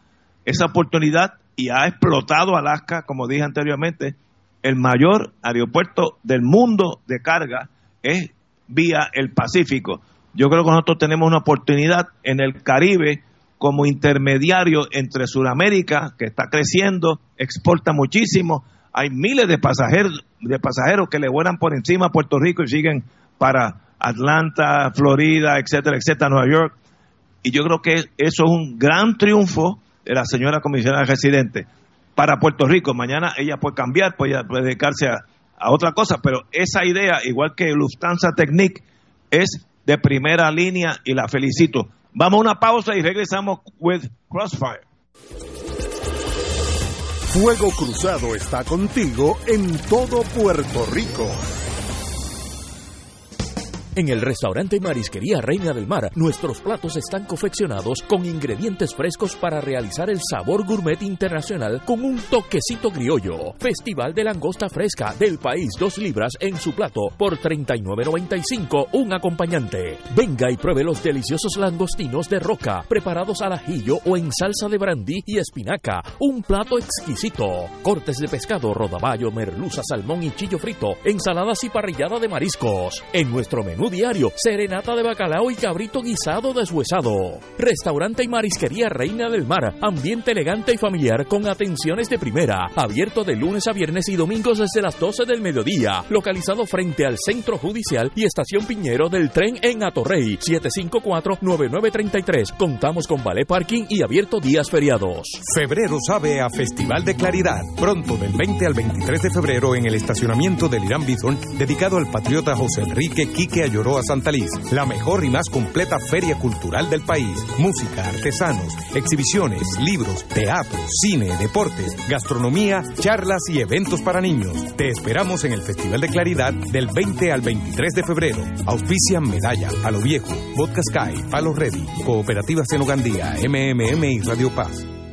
esa oportunidad y ha explotado Alaska, como dije anteriormente, el mayor aeropuerto del mundo de carga es vía el Pacífico. Yo creo que nosotros tenemos una oportunidad en el Caribe como intermediario entre Sudamérica, que está creciendo, exporta muchísimo. Hay miles de pasajeros, que le vuelan por encima a Puerto Rico y siguen para Atlanta, Florida, etcétera, etcétera, Nueva York. Y yo creo que eso es un gran triunfo la señora comisionada residente para Puerto Rico. Mañana ella puede cambiar, puede, dedicarse a, a, otra cosa, pero esa idea, igual que Lufthansa Technique, es de primera línea y la felicito. Vamos a una pausa y regresamos with Crossfire. Fuego Cruzado está contigo en todo Puerto Rico. En el restaurante Marisquería Reina del Mar, nuestros platos están confeccionados con ingredientes frescos para realizar el sabor gourmet internacional con un toquecito criollo. Festival de langosta fresca del país, dos libras en su plato por 39.95 un acompañante. Venga y pruebe los deliciosos langostinos de roca preparados al ajillo o en salsa de brandy y espinaca, un plato exquisito. Cortes de pescado, rodaballo, merluza, salmón y chillo frito, ensaladas y parrillada de mariscos. En nuestro menú diario, serenata de bacalao y cabrito guisado deshuesado. Restaurante y marisquería Reina del Mar, ambiente elegante y familiar con atenciones de primera, abierto de lunes a viernes y domingos desde las 12 del mediodía, localizado frente al Centro Judicial y Estación Piñero del tren en Atorrey, 754-9933. Contamos con ballet parking y abierto días feriados. Febrero sabe a Festival de Claridad, pronto del 20 al 23 de febrero en el estacionamiento del Irán Bithorn, dedicado al patriota José Enrique Quique Santa Liz, la mejor y más completa feria cultural del país. Música, artesanos, exhibiciones, libros, teatro, cine, deportes, gastronomía, charlas y eventos para niños. Te esperamos en el Festival de Claridad del 20 al 23 de febrero. Auspician Medalla, A lo Viejo, Vodka Sky, Palo Ready, Cooperativa Senogandía, MMM y Radio Paz.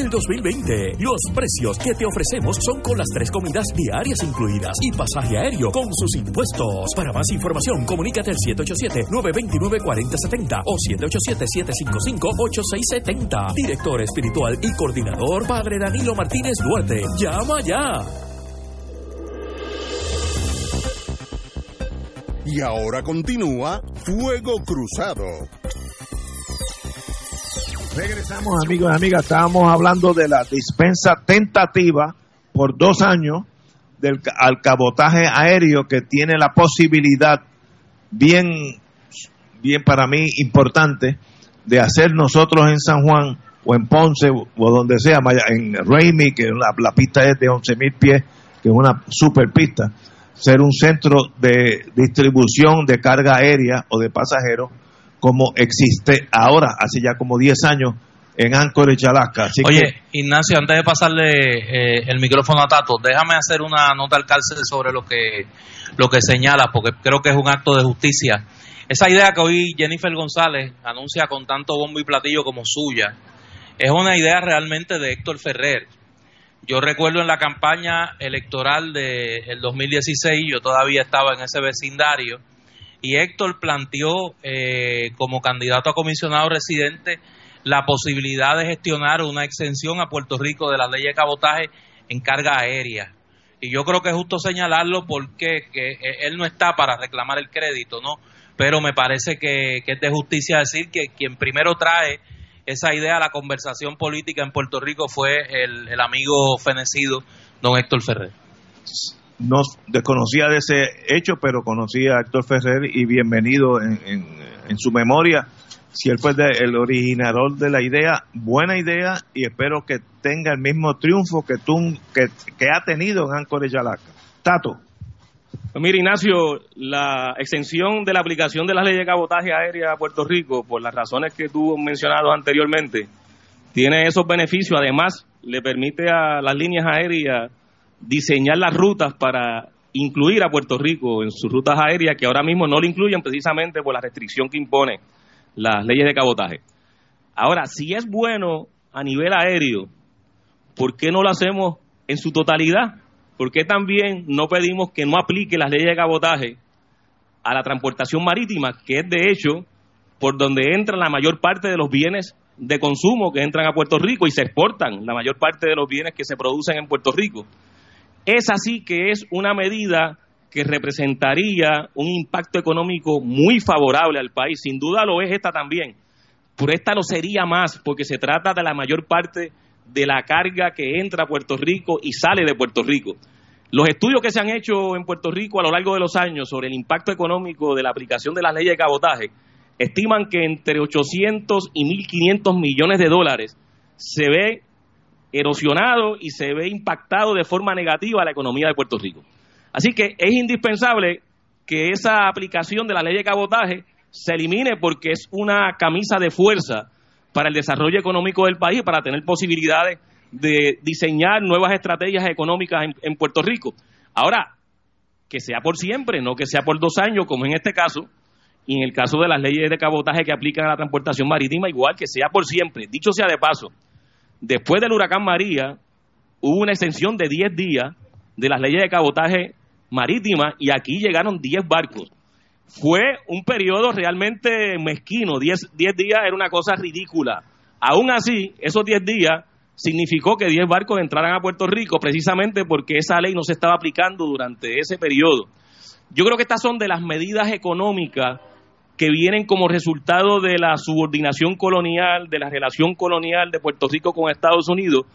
del 2020. Los precios que te ofrecemos son con las tres comidas diarias incluidas y pasaje aéreo con sus impuestos. Para más información, comunícate al 787-929-4070 o 787-755-8670. Director espiritual y coordinador, Padre Danilo Martínez Duarte. Llama ya. Y ahora continúa Fuego Cruzado. Regresamos, amigos y amigas. Estábamos hablando de la dispensa tentativa por dos años del al cabotaje aéreo que tiene la posibilidad bien, bien para mí importante de hacer nosotros en San Juan o en Ponce o donde sea, en Raimi, que la, la pista es de 11.000 pies, que es una super pista, ser un centro de distribución de carga aérea o de pasajeros como existe ahora, hace ya como 10 años, en Anchorage, Alaska. Así Oye, que, Ignacio, antes de pasarle eh, el micrófono a Tato, déjame hacer una nota al cárcel sobre lo que, lo que señala, porque creo que es un acto de justicia. Esa idea que hoy Jennifer González anuncia con tanto bombo y platillo como suya, es una idea realmente de Héctor Ferrer. Yo recuerdo en la campaña electoral del 2016, yo todavía estaba en ese vecindario, y Héctor planteó eh, como candidato a comisionado residente la posibilidad de gestionar una exención a Puerto Rico de la ley de cabotaje en carga aérea. Y yo creo que es justo señalarlo porque que él no está para reclamar el crédito, ¿no? Pero me parece que, que es de justicia decir que quien primero trae esa idea a la conversación política en Puerto Rico fue el, el amigo fenecido don Héctor Ferrer. No desconocía de ese hecho, pero conocía a Héctor Ferrer y bienvenido en, en, su memoria. Si él fue el originador de la idea, buena idea y espero que tenga el mismo triunfo que, tú, que, ha tenido en Anchorage, Alaska. Tato. Pues mira, Ignacio, la exención de la aplicación de las leyes de cabotaje aérea a Puerto Rico, por las razones que tú mencionado anteriormente, tiene esos beneficios. Además, le permite a las líneas aéreas diseñar las rutas para incluir a Puerto Rico en sus rutas aéreas, que ahora mismo no lo incluyen precisamente por la restricción que impone las leyes de cabotaje. Ahora, si es bueno a nivel aéreo, ¿por qué no lo hacemos en su totalidad? ¿Por qué también no pedimos que no aplique las leyes de cabotaje a la transportación marítima, que es de hecho por donde entra la mayor parte de los bienes de consumo que entran a Puerto Rico y se exportan la mayor parte de los bienes que se producen en Puerto Rico? Es así que es una medida que representaría un impacto económico muy favorable al país. Sin duda lo es esta también, pero esta lo sería más porque se trata de la mayor parte de la carga que entra a Puerto Rico y sale de Puerto Rico. Los estudios que se han hecho en Puerto Rico a lo largo de los años sobre el impacto económico de la aplicación de las leyes de cabotaje estiman que entre 800 y 1.500 millones de dólares se ve erosionado y se ve impactado de forma negativa a la economía de Puerto Rico. Así que es indispensable que esa aplicación de la ley de cabotaje se elimine porque es una camisa de fuerza para el desarrollo económico del país, para tener posibilidades de diseñar nuevas estrategias económicas en, en Puerto Rico. Ahora, que sea por siempre, no que sea por dos años, como en este caso, y en el caso de las leyes de cabotaje que aplican a la transportación marítima, igual que sea por siempre. Dicho sea de paso, después del huracán María, hubo una extensión de 10 días de las leyes de cabotaje marítima y aquí llegaron 10 barcos. Fue un periodo realmente mezquino, 10, 10 días era una cosa ridícula. Aún así, esos 10 días significó que 10 barcos entraran a Puerto Rico precisamente porque esa ley no se estaba aplicando durante ese periodo. Yo creo que estas son de las medidas económicas que vienen como resultado de la subordinación colonial, de la relación colonial de Puerto Rico con Estados Unidos,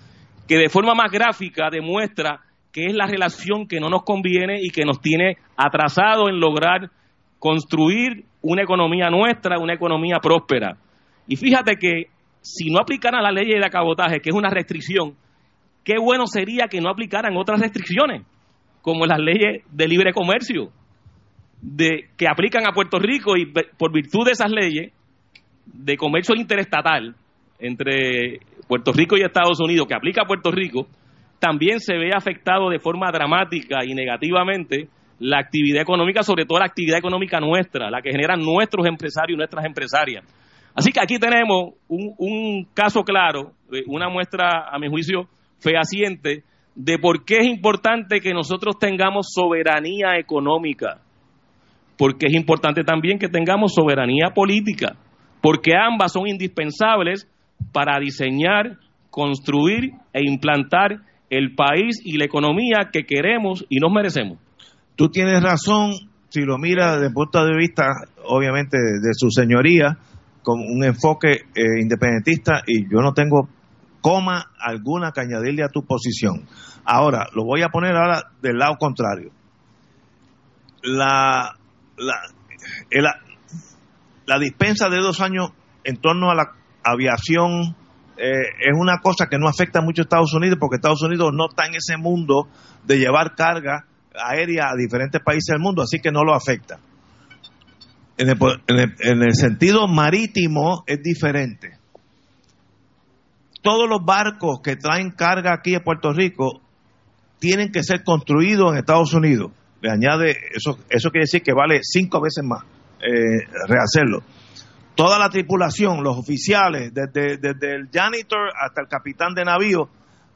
que de forma más gráfica demuestra que es la relación que no nos conviene y que nos tiene atrasado en lograr construir una economía nuestra, una economía próspera. Y fíjate que si no aplicaran la ley de cabotaje, que es una restricción, qué bueno sería que no aplicaran otras restricciones, como las leyes de libre comercio, de, que aplican a Puerto Rico y por virtud de esas leyes de comercio interestatal entre Puerto Rico y Estados Unidos, que aplica a Puerto Rico, también se ve afectado de forma dramática y negativamente la actividad económica, sobre todo la actividad económica nuestra, la que generan nuestros empresarios y nuestras empresarias. Así que aquí tenemos un, un caso claro, una muestra, a mi juicio, fehaciente de por qué es importante que nosotros tengamos soberanía económica, porque es importante también que tengamos soberanía política, porque ambas son indispensables para diseñar, construir e implantar el país y la economía que queremos y nos merecemos. Tú tienes razón si lo miras desde el punto de vista, obviamente, de, su señoría, con un enfoque eh, independentista y yo no tengo coma alguna que añadirle a tu posición. Ahora, lo voy a poner ahora del lado contrario. La, la, la dispensa de dos años en torno a la aviación eh, es una cosa que no afecta mucho a Estados Unidos porque Estados Unidos no está en ese mundo de llevar carga aérea a diferentes países del mundo, así que no lo afecta. En el, en el, sentido marítimo es diferente. Todos los barcos que traen carga aquí a Puerto Rico tienen que ser construidos en Estados Unidos. Le añade, eso, eso quiere decir que vale cinco veces más eh, rehacerlo toda la tripulación, los oficiales, desde, el janitor hasta el capitán de navío,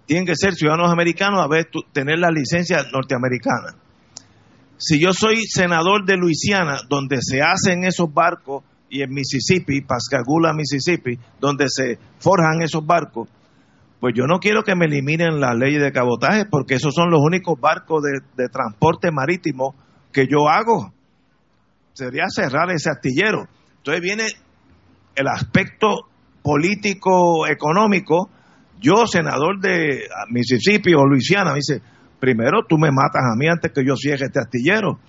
tienen que ser ciudadanos americanos a ver, tener la licencia norteamericana. Si yo soy senador de Luisiana, donde se hacen esos barcos, y en Mississippi, Pascagoula, Mississippi, donde se forjan esos barcos, pues yo no quiero que me eliminen la ley de cabotaje, porque esos son los únicos barcos de, transporte marítimo que yo hago. Sería cerrar ese astillero. Entonces viene el aspecto político, económico, yo, senador de Mississippi o Luisiana, me dice, primero tú me matas a mí antes que yo cierre este astillero.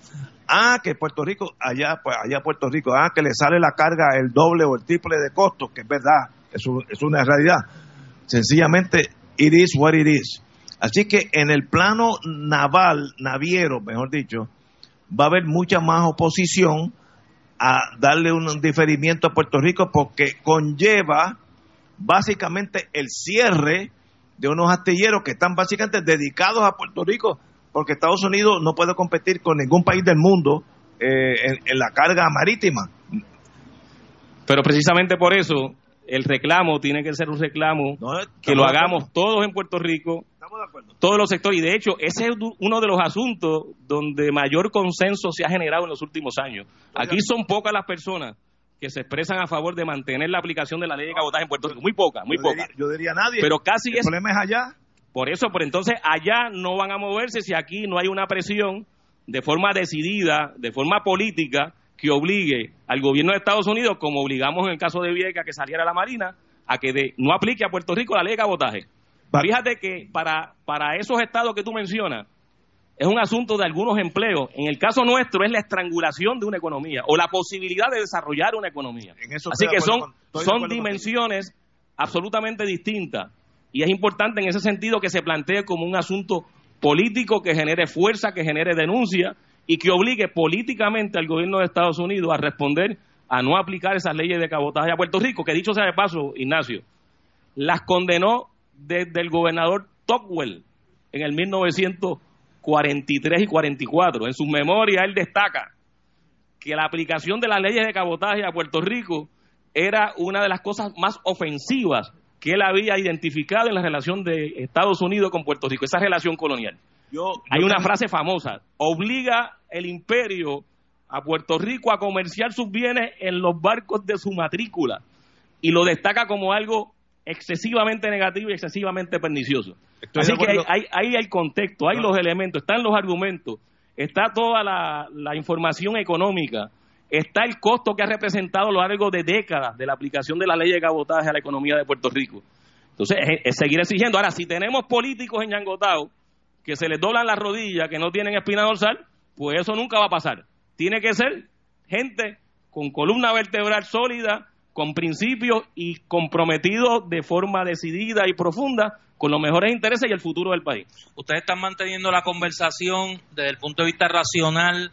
Ah, que Puerto Rico, allá, pues allá Puerto Rico, ah, que le sale la carga el doble o el triple de costo, que es verdad, es una realidad. Sencillamente, it is what it is. Así que en el plano naval, naviero, mejor dicho, va a haber mucha más oposición a darle un diferimiento a Puerto Rico porque conlleva básicamente el cierre de unos astilleros que están básicamente dedicados a Puerto Rico porque Estados Unidos no puede competir con ningún país del mundo eh, en, la carga marítima. Pero precisamente por eso el reclamo tiene que ser un reclamo que lo hagamos todos en Puerto Rico todos los sectores. Y de hecho, ese es uno de los asuntos donde mayor consenso se ha generado en los últimos años. Aquí son pocas las personas que se expresan a favor de mantener la aplicación de la ley de cabotaje en Puerto Rico. Muy pocas, muy pocas. yo diría nadie. Pero casi El es. problema es allá. Por eso, por entonces allá no van a moverse si aquí no hay una presión de forma decidida, de forma política, que obligue al gobierno de Estados Unidos, como obligamos en el caso de Vieca que saliera la Marina, a que no aplique a Puerto Rico la ley de cabotaje. Fíjate que para, para esos estados que tú mencionas, es un asunto de algunos empleos. En el caso nuestro es la estrangulación de una economía o la posibilidad de desarrollar una economía. Así que son, son dimensiones absolutamente distintas. Y es importante en ese sentido que se plantee como un asunto político que genere fuerza, que genere denuncia y que obligue políticamente al gobierno de Estados Unidos a responder a no aplicar esas leyes de cabotaje a Puerto Rico, que dicho sea de paso, Ignacio, las condenó desde el gobernador Tocqueville en el 1943 y 44. En su memoria él destaca que la aplicación de las leyes de cabotaje a Puerto Rico era una de las cosas más ofensivas que él había identificado en la relación de Estados Unidos con Puerto Rico, esa relación colonial. Hay una frase famosa, obliga el imperio a Puerto Rico a comerciar sus bienes en los barcos de su matrícula y lo destaca como algo excesivamente negativo y excesivamente pernicioso. Así que hay, hay, el contexto, hay los elementos, están los argumentos, está toda la, información económica, está el costo que ha representado lo largo de décadas de la aplicación de la ley de cabotaje a la economía de Puerto Rico. Entonces, es, seguir exigiendo. Ahora, si tenemos políticos en Yangotao que se les doblan las rodillas, que no tienen espina dorsal, pues eso nunca va a pasar. Tiene que ser gente con columna vertebral sólida, con principios y comprometidos de forma decidida y profunda con los mejores intereses y el futuro del país. Ustedes están manteniendo la conversación desde el punto de vista racional,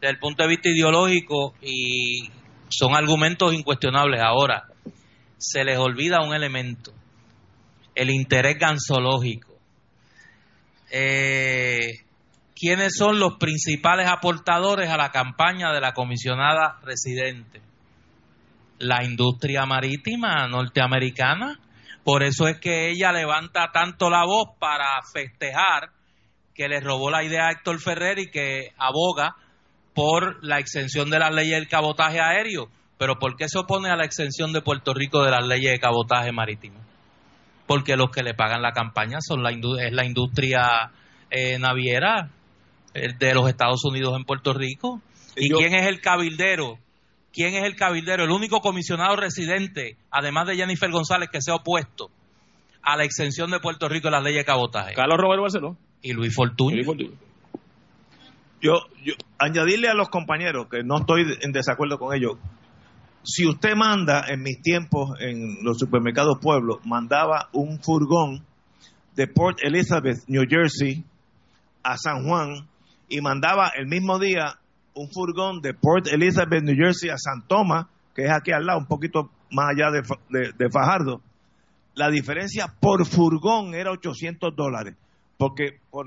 desde el punto de vista ideológico y son argumentos incuestionables. Ahora, se les olvida un elemento, el interés gansológico. Eh, ¿Quiénes son los principales aportadores a la campaña de la comisionada residente? La industria marítima norteamericana. Por eso es que ella levanta tanto la voz para festejar que le robó la idea a Héctor Ferrer y que aboga por la exención de las leyes del cabotaje aéreo. Pero ¿por qué se opone a la exención de Puerto Rico de las leyes de cabotaje marítimo? Porque los que le pagan la campaña son la es la industria eh, naviera eh, de los Estados Unidos en Puerto Rico. ¿Y quién es el cabildero? ¿Quién es el cabildero? El único comisionado residente, además de Jennifer González, que se ha opuesto a la exención de Puerto Rico de las leyes de cabotaje. Carlos Roberto Barceló. Y Luis Fortuño. Yo, yo, añadirle a los compañeros, que no estoy en desacuerdo con ellos, si usted manda, en mis tiempos en los supermercados Pueblo, mandaba un furgón de Port Elizabeth, New Jersey, a San Juan, y mandaba el mismo día un furgón de Port Elizabeth, New Jersey, a San Tomás, que es aquí al lado, un poquito más allá de, de Fajardo, la diferencia por furgón era 800 dólares porque por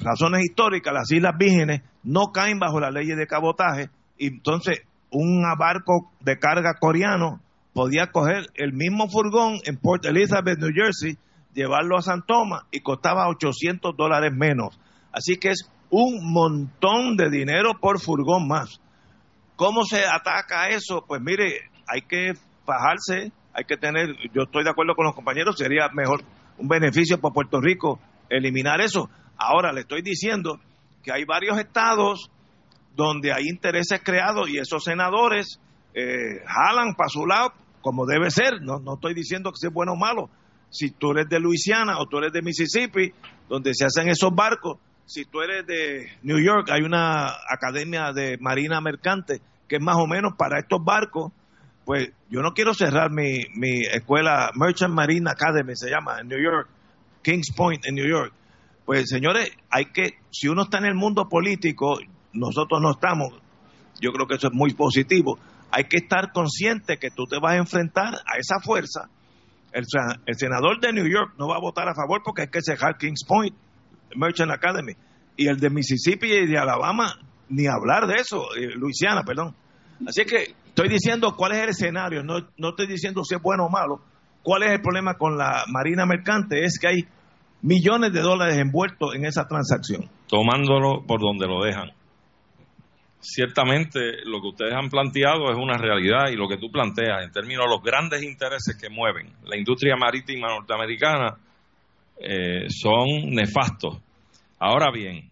razones históricas las Islas Vírgenes no caen bajo las leyes de cabotaje y entonces un barco de carga coreano podía coger el mismo furgón en Port Elizabeth, New Jersey, llevarlo a San Tomás y costaba 800 dólares menos. Así que es un montón de dinero por furgón más. ¿Cómo se ataca eso? Pues mire, hay que bajarse, hay que tener, yo estoy de acuerdo con los compañeros, sería mejor un beneficio para Puerto Rico eliminar eso. Ahora le estoy diciendo que hay varios estados donde hay intereses creados y esos senadores eh, jalan para su lado como debe ser. No, no estoy diciendo que sea bueno o malo. Si tú eres de Luisiana o tú eres de Mississippi, donde se hacen esos barcos, si tú eres de New York, hay una academia de marina mercante que es más o menos para estos barcos. Pues yo no quiero cerrar mi, mi escuela Merchant Marine Academy, se llama, en New York Kings Point en New York. Pues señores, hay que, si uno está en el mundo político, nosotros no estamos, yo creo que eso es muy positivo, hay que estar consciente que tú te vas a enfrentar a esa fuerza. El, senador de New York no va a votar a favor porque hay que cerrar Kings Point, Merchant Academy. Y el de Mississippi y de Alabama, ni hablar de eso, eh, Luisiana, perdón. Así que estoy diciendo cuál es el escenario, no, no estoy diciendo si es bueno o malo. ¿Cuál es el problema con la Marina Mercante? Es que hay millones de dólares envueltos en esa transacción. Tomándolo por donde lo dejan. Ciertamente lo que ustedes han planteado es una realidad y lo que tú planteas en términos de los grandes intereses que mueven la industria marítima norteamericana eh, son nefastos. Ahora bien,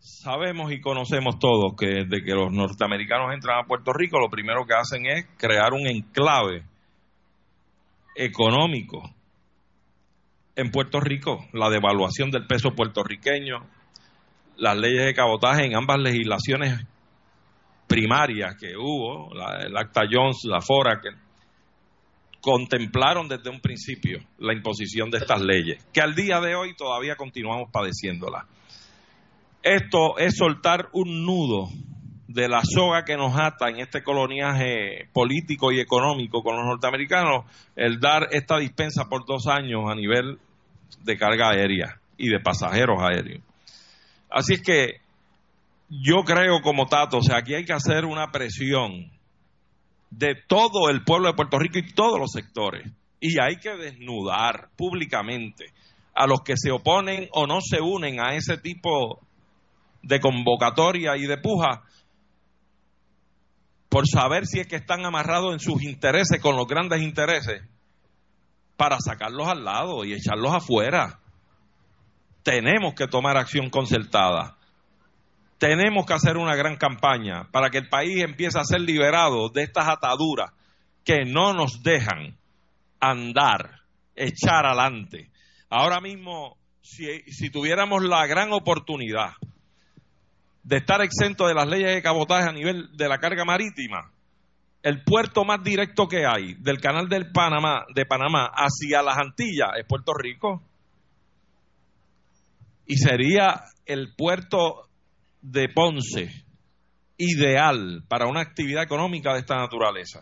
sabemos y conocemos todos que desde que los norteamericanos entran a Puerto Rico, lo primero que hacen es crear un enclave económico en Puerto Rico, la devaluación del peso puertorriqueño, las leyes de cabotaje en ambas legislaciones primarias que hubo, el Acta Jones, la FORA, contemplaron desde un principio la imposición de estas leyes, que al día de hoy todavía continuamos padeciéndolas. Esto es soltar un nudo de la soga que nos ata en este coloniaje político y económico con los norteamericanos, el dar esta dispensa por dos años a nivel de carga aérea y de pasajeros aéreos. Así es que yo creo como Tato, o sea, aquí hay que hacer una presión de todo el pueblo de Puerto Rico y todos los sectores. Y hay que desnudar públicamente a los que se oponen o no se unen a ese tipo de convocatoria y de puja por saber si es que están amarrados en sus intereses con los grandes intereses para sacarlos al lado y echarlos afuera. Tenemos que tomar acción concertada. Tenemos que hacer una gran campaña para que el país empiece a ser liberado de estas ataduras que no nos dejan andar, echar adelante. Ahora mismo si, si tuviéramos la gran oportunidad de estar exento de las leyes de cabotaje a nivel de la carga marítima, el puerto más directo que hay del canal del Panamá, de Panamá hacia las Antillas es Puerto Rico. Y sería el puerto de Ponce ideal para una actividad económica de esta naturaleza.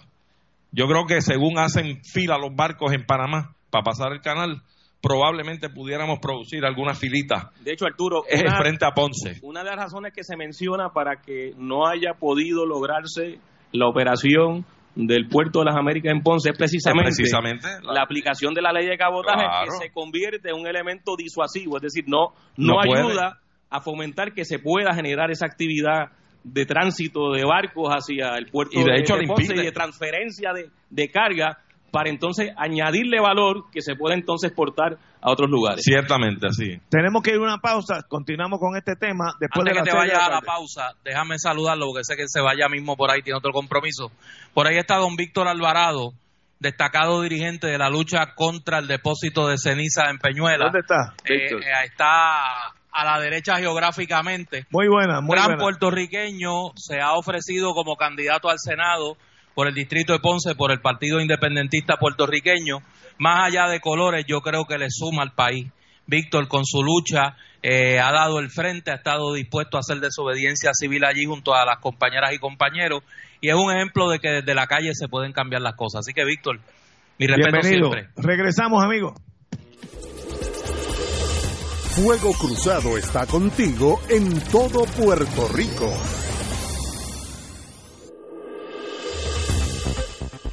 Yo creo que según hacen fila los barcos en Panamá para pasar el canal, probablemente pudiéramos producir alguna filita. De hecho, Arturo, una, frente a Ponce. Una de las razones que se menciona para que no haya podido lograrse la operación del puerto de las Américas en Ponce es precisamente, la, aplicación de la ley de cabotaje que se convierte en un elemento disuasivo, es decir, no, no, ayuda a fomentar que se pueda generar esa actividad de tránsito de barcos hacia el puerto y de, hecho, Ponce y de transferencia de, de carga para entonces añadirle valor que se pueda entonces exportar a otros lugares. Ciertamente, así. Tenemos que ir a una pausa, continuamos con este tema. Después Antes de que te vaya a la pausa, déjame saludarlo porque sé que se vaya mismo por ahí, tiene otro compromiso. Por ahí está don Víctor Alvarado, destacado dirigente de la lucha contra el depósito de ceniza en Peñuela. ¿Dónde está? Eh, eh, está a la derecha geográficamente. Muy buena, muy Gran puertorriqueño, se ha ofrecido como candidato al Senado por el distrito de Ponce, por el Partido Independentista Puertorriqueño. Más allá de colores, yo creo que le suma al país. Víctor, con su lucha, eh, ha dado el frente, ha estado dispuesto a hacer desobediencia civil allí junto a las compañeras y compañeros, y es un ejemplo de que desde la calle se pueden cambiar las cosas. Así que, Víctor, mi respeto Bienvenido. siempre. Regresamos, amigos. Fuego Cruzado está contigo en todo Puerto Rico.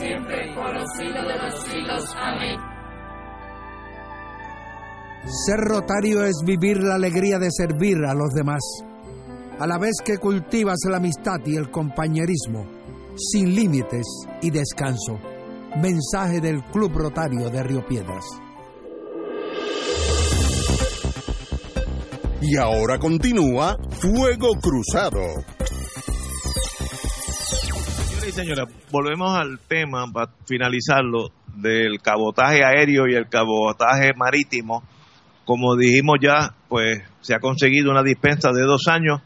siempre, por los siglos de los siglos. Amén. Ser rotario es vivir la alegría de servir a los demás, a la vez que cultivas la amistad y el compañerismo, sin límites y descanso. Mensaje del Club Rotario de Río Piedras. Y ahora continúa Fuego Cruzado. Y señores, volvemos al tema para finalizarlo del cabotaje aéreo y el cabotaje marítimo. Como dijimos ya, pues se ha conseguido una dispensa de dos años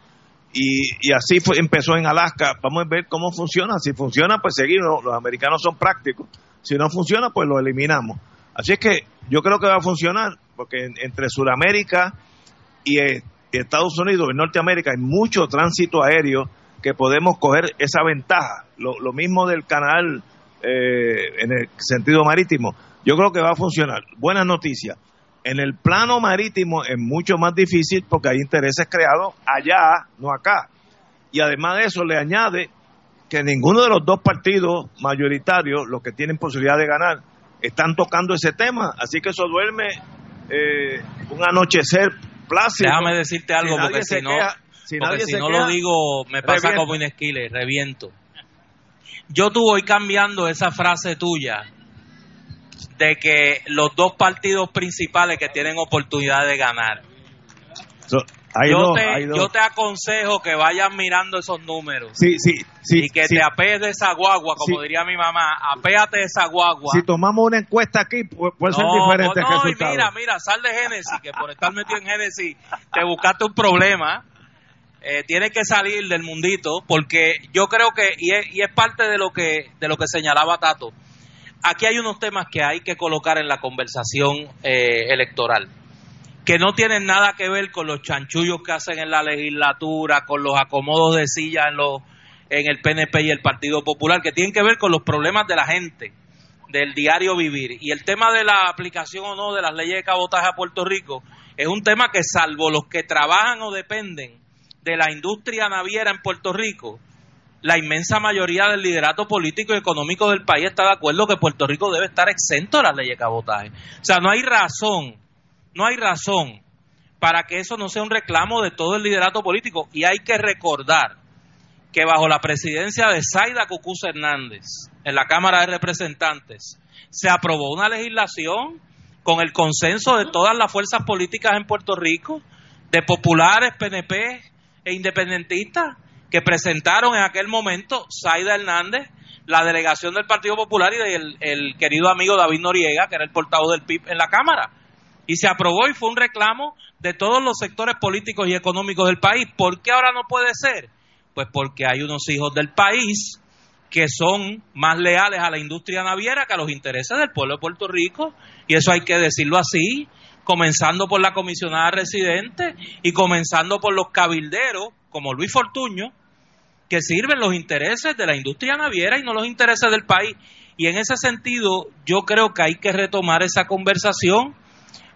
y, y así fue, empezó en Alaska. Vamos a ver cómo funciona. Si funciona, pues seguimos. Los americanos son prácticos. Si no funciona, pues lo eliminamos. Así es que yo creo que va a funcionar porque en- entre Sudamérica y eh, Estados Unidos, en Norteamérica, hay mucho tránsito aéreo que podemos coger esa ventaja. Lo, lo mismo del canal eh, en el sentido marítimo. Yo creo que va a funcionar. Buenas noticias. En el plano marítimo es mucho más difícil porque hay intereses creados allá, no acá. Y además de eso le añade que ninguno de los dos partidos mayoritarios, los que tienen posibilidad de ganar, están tocando ese tema. Así que eso duerme eh, un anochecer plácido. Déjame decirte algo, Si porque si no, queja- si porque no queja, lo digo, me pasa como Inesquiles, reviento. Yo tú voy cambiando esa frase tuya de que los dos partidos principales que tienen oportunidad de ganar. yo, dos, te, yo te aconsejo que vayas mirando esos números Sí, sí, sí, y que te apees de esa guagua, como diría mi mamá, apéate de esa guagua. Si tomamos una encuesta aquí, pu- puede ser No, diferente no, y resultado. mira, mira, sal de Génesis, que por estar metido en Génesis te buscaste un problema. Eh, tienes que salir del mundito, porque yo creo que, y es, y es parte de lo que de lo que señalaba Tato, aquí hay unos temas que hay que colocar en la conversación eh, electoral, que no tienen nada que ver con los chanchullos que hacen en la legislatura, con los acomodos de silla en, los, en el PNP y el Partido Popular, que tienen que ver con los problemas de la gente del diario vivir. Y el tema de la aplicación o no de las leyes de cabotaje a Puerto Rico es un tema que salvo los que trabajan o dependen de la industria naviera en Puerto Rico, la inmensa mayoría del liderato político y económico del país está de acuerdo que Puerto Rico debe estar exento de las leyes de cabotaje. O sea, no hay razón, no hay razón para que eso no sea un reclamo de todo el liderato político. Y hay que recordar que bajo la presidencia de Zaida Cucuz Hernández en la Cámara de Representantes se aprobó una legislación con el consenso de todas las fuerzas políticas en Puerto Rico, de populares, PNP e independentistas, que presentaron en aquel momento Zaida Hernández, la delegación del Partido Popular y del el querido amigo David Noriega, que era el portavoz del PIB en la Cámara. Y se aprobó y fue un reclamo de todos los sectores políticos y económicos del país. ¿Por qué ahora no puede ser? Pues porque hay unos hijos del país que son más leales a la industria naviera que a los intereses del pueblo de Puerto Rico, y eso hay que decirlo así, comenzando por la comisionada residente y comenzando por los cabilderos, como Luis Fortuño, que sirven los intereses de la industria naviera y no los intereses del país. Y en ese sentido, yo creo que hay que retomar esa conversación,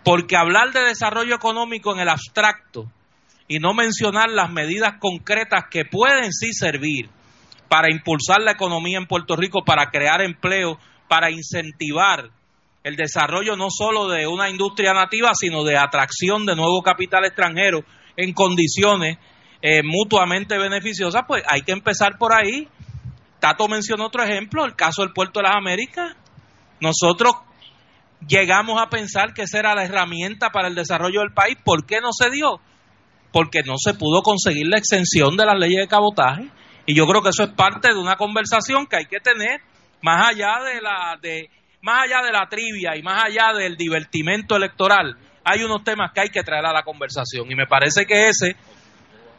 porque hablar de desarrollo económico en el abstracto y no mencionar las medidas concretas que pueden sí servir para impulsar la economía en Puerto Rico, para crear empleo, para incentivar el desarrollo no solo de una industria nativa, sino de atracción de nuevo capital extranjero en condiciones eh, mutuamente beneficiosas, pues hay que empezar por ahí. Tato mencionó otro ejemplo, el caso del Puerto de las Américas. Nosotros llegamos a pensar que esa era la herramienta para el desarrollo del país. ¿Por qué no se dio? Porque no se pudo conseguir la exención de las leyes de cabotaje. Y yo creo que eso es parte de una conversación que hay que tener más allá de la de más allá de la trivia y más allá del divertimento electoral. Hay unos temas que hay que traer a la conversación y me parece que ese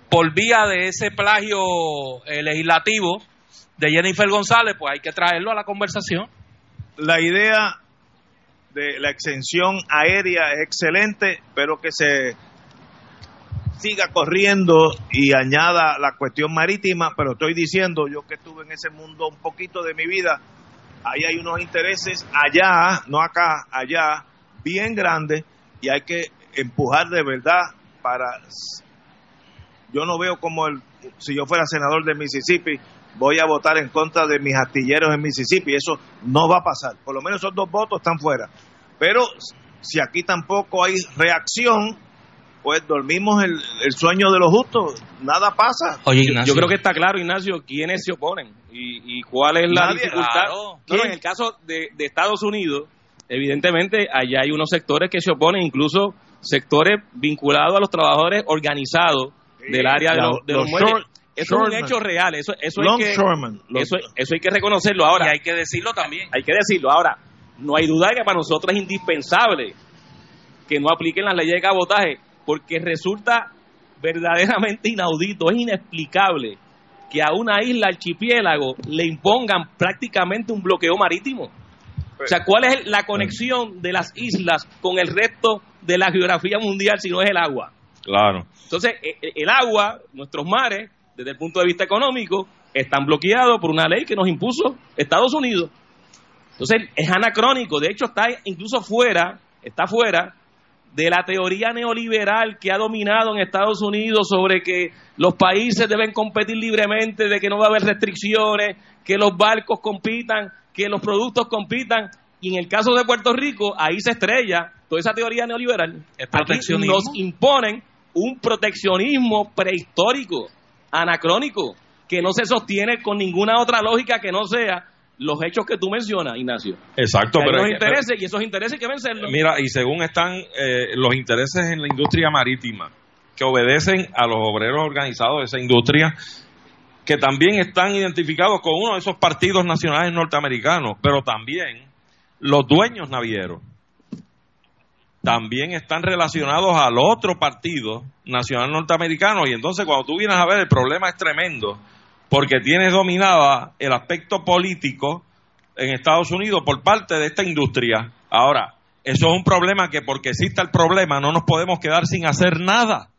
por vía de ese plagio eh, legislativo de Jennifer González, pues hay que traerlo a la conversación. La idea de la exención aérea es excelente, pero que se siga corriendo y añada la cuestión marítima, pero estoy diciendo, yo que estuve en ese mundo un poquito de mi vida, ahí hay unos intereses allá, no acá, allá, bien grandes, y hay que empujar de verdad para... Yo no veo como el, si yo fuera senador de Mississippi, voy a votar en contra de mis astilleros en Mississippi, eso no va a pasar, por lo menos esos dos votos están fuera. Pero si aquí tampoco hay reacción, pues dormimos el, el sueño de los justos, nada pasa. Yo- Yo creo que está claro, Ignacio, quiénes se oponen y, y cuál es la Nadie, dificultad. en el caso de, de Estados Unidos, evidentemente allá hay unos sectores que se oponen, incluso sectores vinculados a los trabajadores organizados del área de la- los, de los los short- eso es un hecho real, eso, eso, hay que, eso, eso hay que reconocerlo ahora. Y hay que decirlo también. Hay que decirlo. Ahora, no hay duda de que para nosotros es indispensable que no apliquen las leyes de cabotaje, porque resulta verdaderamente inaudito, es inexplicable que a una isla archipiélago le impongan prácticamente un bloqueo marítimo. O sea, ¿cuál es la conexión de las islas con el resto de la geografía mundial si no es el agua? Claro. Entonces, e- e- el agua, nuestros mares, desde el punto de vista económico, están bloqueados por una ley que nos impuso Estados Unidos. Entonces, es anacrónico. De hecho, está incluso fuera, está fuera de la teoría neoliberal que ha dominado en Estados Unidos sobre que los países deben competir libremente, de que no va a haber restricciones, que los barcos compitan, que los productos compitan. Y en el caso de Puerto Rico, ahí se estrella toda esa teoría neoliberal. Aquí nos imponen un proteccionismo prehistórico, anacrónico, que no se sostiene con ninguna otra lógica que no sea los hechos que tú mencionas, Ignacio. Exacto, pero los intereses y esos intereses hay que vencerlos. Mira, y según están eh, los intereses en la industria marítima, que obedecen a los obreros organizados de esa industria, que también están identificados con uno de esos partidos nacionales norteamericanos, pero también los dueños navieros también están relacionados al otro partido nacional norteamericano y entonces cuando tú vienes a ver el problema es tremendo porque tienes dominada el aspecto político en Estados Unidos por parte de esta industria. Ahora, eso es un problema que porque exista el problema no nos podemos quedar sin hacer nada.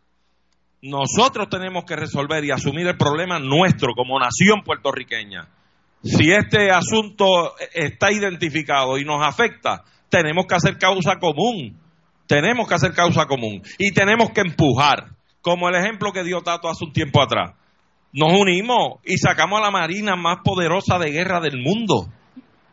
Nosotros tenemos que resolver y asumir el problema nuestro como nación puertorriqueña. Si este asunto está identificado y nos afecta, tenemos que hacer causa común. Tenemos que hacer causa común y tenemos que empujar, como el ejemplo que dio Tato hace un tiempo atrás. Nos unimos y sacamos a la marina más poderosa de guerra del mundo,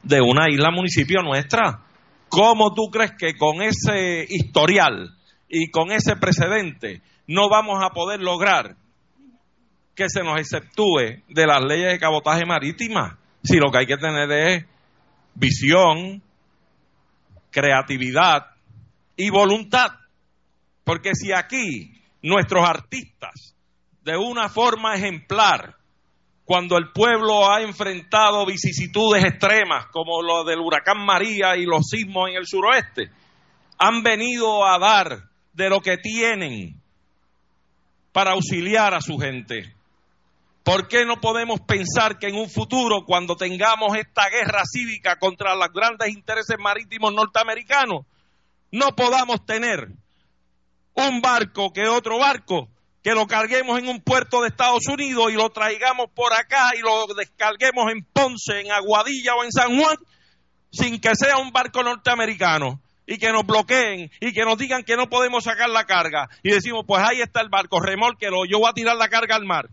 de una isla municipio nuestra. ¿Cómo tú crees que con ese historial y con ese precedente no vamos a poder lograr que se nos exceptúe de las leyes de cabotaje marítima? Si lo que hay que tener es visión, creatividad y voluntad. Porque si aquí nuestros artistas, de una forma ejemplar, cuando el pueblo ha enfrentado vicisitudes extremas como lo del huracán María y los sismos en el suroeste, han venido a dar de lo que tienen para auxiliar a su gente. ¿Por qué no podemos pensar que en un futuro, cuando tengamos esta guerra cívica contra los grandes intereses marítimos norteamericanos, no podamos tener un barco que otro barco que lo carguemos en un puerto de Estados Unidos y lo traigamos por acá y lo descarguemos en Ponce, en Aguadilla o en San Juan, sin que sea un barco norteamericano y que nos bloqueen y que nos digan que no podemos sacar la carga y decimos, pues ahí está el barco, remolquelo, yo voy a tirar la carga al mar.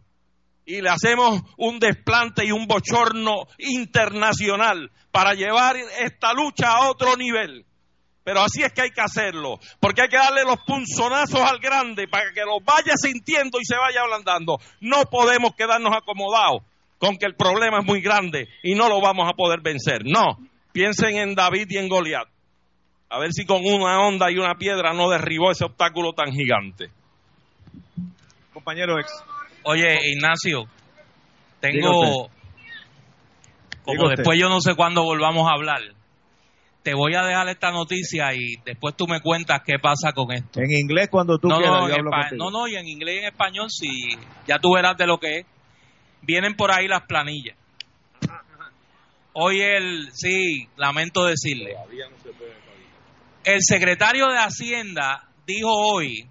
Y le hacemos un desplante y un bochorno internacional para llevar esta lucha a otro nivel. Pero así es que hay que hacerlo, porque hay que darle los punzonazos al grande para que lo vaya sintiendo y se vaya ablandando. No podemos quedarnos acomodados con que el problema es muy grande y no lo vamos a poder vencer. No, piensen en David y en Goliat. A ver si con una onda y una piedra no derribó ese obstáculo tan gigante. Compañero ex. Oye, Ignacio, tengo, como después yo no sé cuándo volvamos a hablar, te voy a dejar esta noticia y después tú me cuentas qué pasa con esto. En inglés cuando tú no, quieras. No, yo hablo no, no, y en inglés y en español, si ya tú verás de lo que es. Vienen por ahí las planillas. Hoy el, sí, lamento decirle. El secretario de Hacienda dijo hoy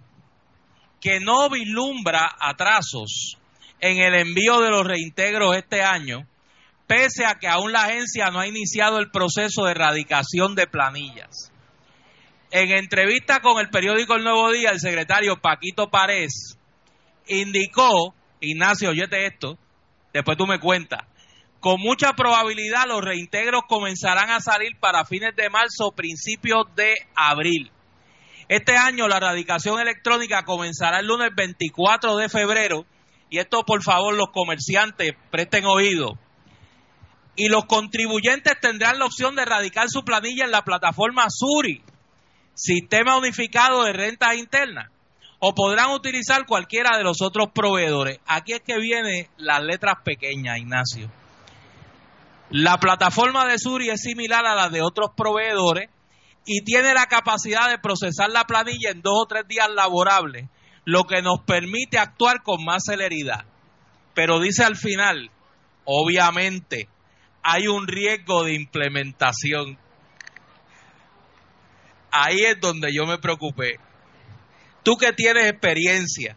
que no vislumbra atrasos en el envío de los reintegros este año, pese a que aún la agencia no ha iniciado el proceso de erradicación de planillas. En entrevista con el periódico El Nuevo Día, el secretario Paquito Párez indicó, Ignacio, oyete esto, después tú me cuentas, con mucha probabilidad los reintegros comenzarán a salir para fines de marzo, principios de abril. Este año la erradicación electrónica comenzará el lunes 24 de febrero y esto por favor los comerciantes presten oído. Y los contribuyentes tendrán la opción de erradicar su planilla en la plataforma Suri, Sistema Unificado de Rentas Internas, o podrán utilizar cualquiera de los otros proveedores. Aquí es que vienen las letras pequeñas, Ignacio. La plataforma de Suri es similar a la de otros proveedores y tiene la capacidad de procesar la planilla en dos o tres días laborables, lo que nos permite actuar con más celeridad. Pero dice al final, obviamente, hay un riesgo de implementación. Ahí es donde yo me preocupé. Tú que tienes experiencia,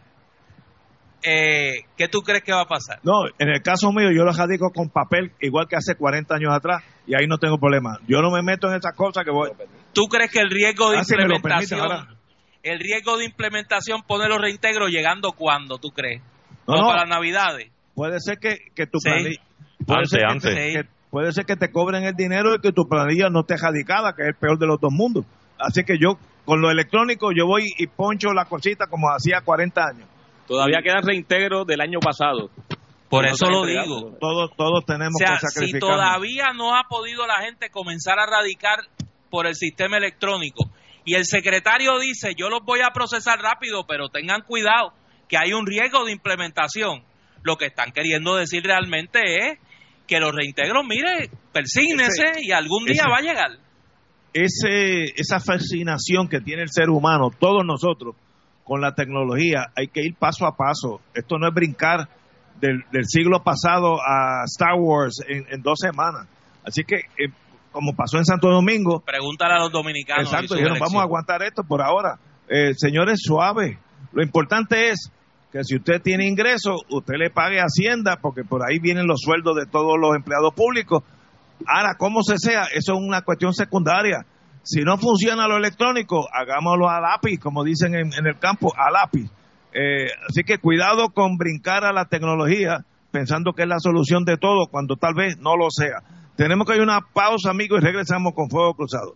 eh, ¿qué tú crees que va a pasar? No, en el caso mío yo lo radico con papel, igual que hace 40 años atrás, y ahí no tengo problema. Yo no me meto en esas cosas que voy. ¿Tú crees que el riesgo de Ah, si implementación, permite, el riesgo de implementación pone los reintegros llegando cuándo, tú crees? No, ¿O no. para las navidades? Puede ser que, que tu Sí. Puede Antes, ser que antes. te- que- puede ser que te cobren el dinero y que tu planilla no esté radicada, que es el peor de los dos mundos. Así que yo, con lo electrónico, yo voy y poncho la cosita como hacía 40 años. Todavía quedan reintegros del año pasado. Por eso lo digo. Todos, todos tenemos O sea, que si sacrificar. todavía no ha podido la gente comenzar a radicar por el sistema electrónico y el secretario dice, yo los voy a procesar rápido, pero tengan cuidado que hay un riesgo de implementación, lo que están queriendo decir realmente es que los reintegros, mire, persígnese Ese- y algún día ese- va a llegar. ese, esa fascinación que tiene el ser humano, todos nosotros, con la tecnología, hay que ir paso a paso. Esto no es brincar del, del siglo pasado a Star Wars en, en dos semanas. Así que, eh, como pasó en Santo Domingo, Pregúntale a los dominicanos. exacto, dijeron, vamos a aguantar esto por ahora. Eh, señores, suave. Lo importante es que si usted tiene ingresos, usted le pague Hacienda, porque por ahí vienen los sueldos de todos los empleados públicos. Ahora, como se sea, eso es una cuestión secundaria. Si no funciona lo electrónico, hagámoslo a lápiz, como dicen en, el campo, a lápiz. Eh, así que cuidado con brincar a la tecnología pensando que es la solución de todo, cuando tal vez no lo sea. Tenemos que ir a una pausa, amigos, y regresamos con Fuego Cruzado.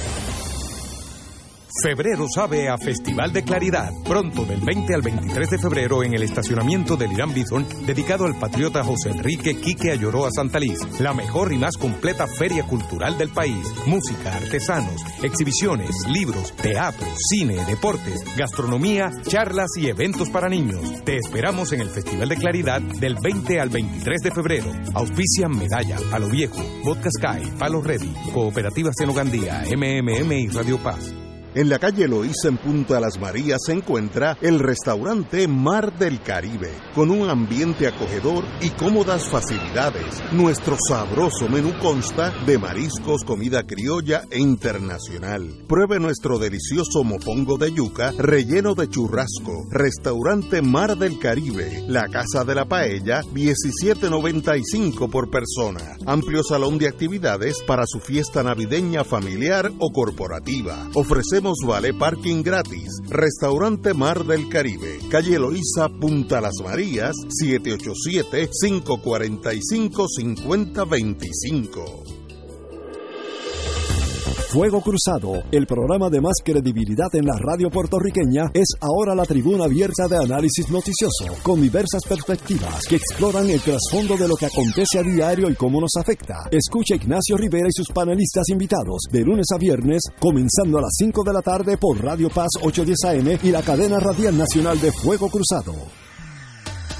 Febrero sabe a Festival de Claridad. Pronto, del 20 al 23 de febrero, en el estacionamiento del Irán Bithorn, dedicado al patriota José Enrique Quique Ayoroa Santaliz. La mejor y más completa feria cultural del país. Música, artesanos, exhibiciones, libros, teatro, cine, deportes, gastronomía, charlas y eventos para niños. Te esperamos en el Festival de Claridad del 20 al 23 de febrero. Auspician Medalla, Palo Viejo, Vodka Sky, Palo Ready, Cooperativas Senogandía, MMM y Radio Paz. En la calle Loíza en Punta Las Marías se encuentra el restaurante Mar del Caribe, con un ambiente acogedor y cómodas facilidades. Nuestro sabroso menú consta de mariscos, comida criolla e internacional. Pruebe nuestro delicioso mopongo de yuca relleno de churrasco. Restaurante Mar del Caribe, la Casa de la Paella, 17.95 por persona. Amplio salón de actividades para su fiesta navideña familiar o corporativa. Vale parking gratis. Restaurante Mar del Caribe, calle Eloísa, Punta Las Marías, 787-545-5025. Fuego Cruzado, el programa de más credibilidad en la radio puertorriqueña, es ahora la tribuna abierta de análisis noticioso, con diversas perspectivas que exploran el trasfondo de lo que acontece a diario y cómo nos afecta. Escucha Ignacio Rivera y sus panelistas invitados de lunes a viernes, comenzando a las 5 de la tarde por Radio Paz 810 AM y la cadena radial nacional de Fuego Cruzado.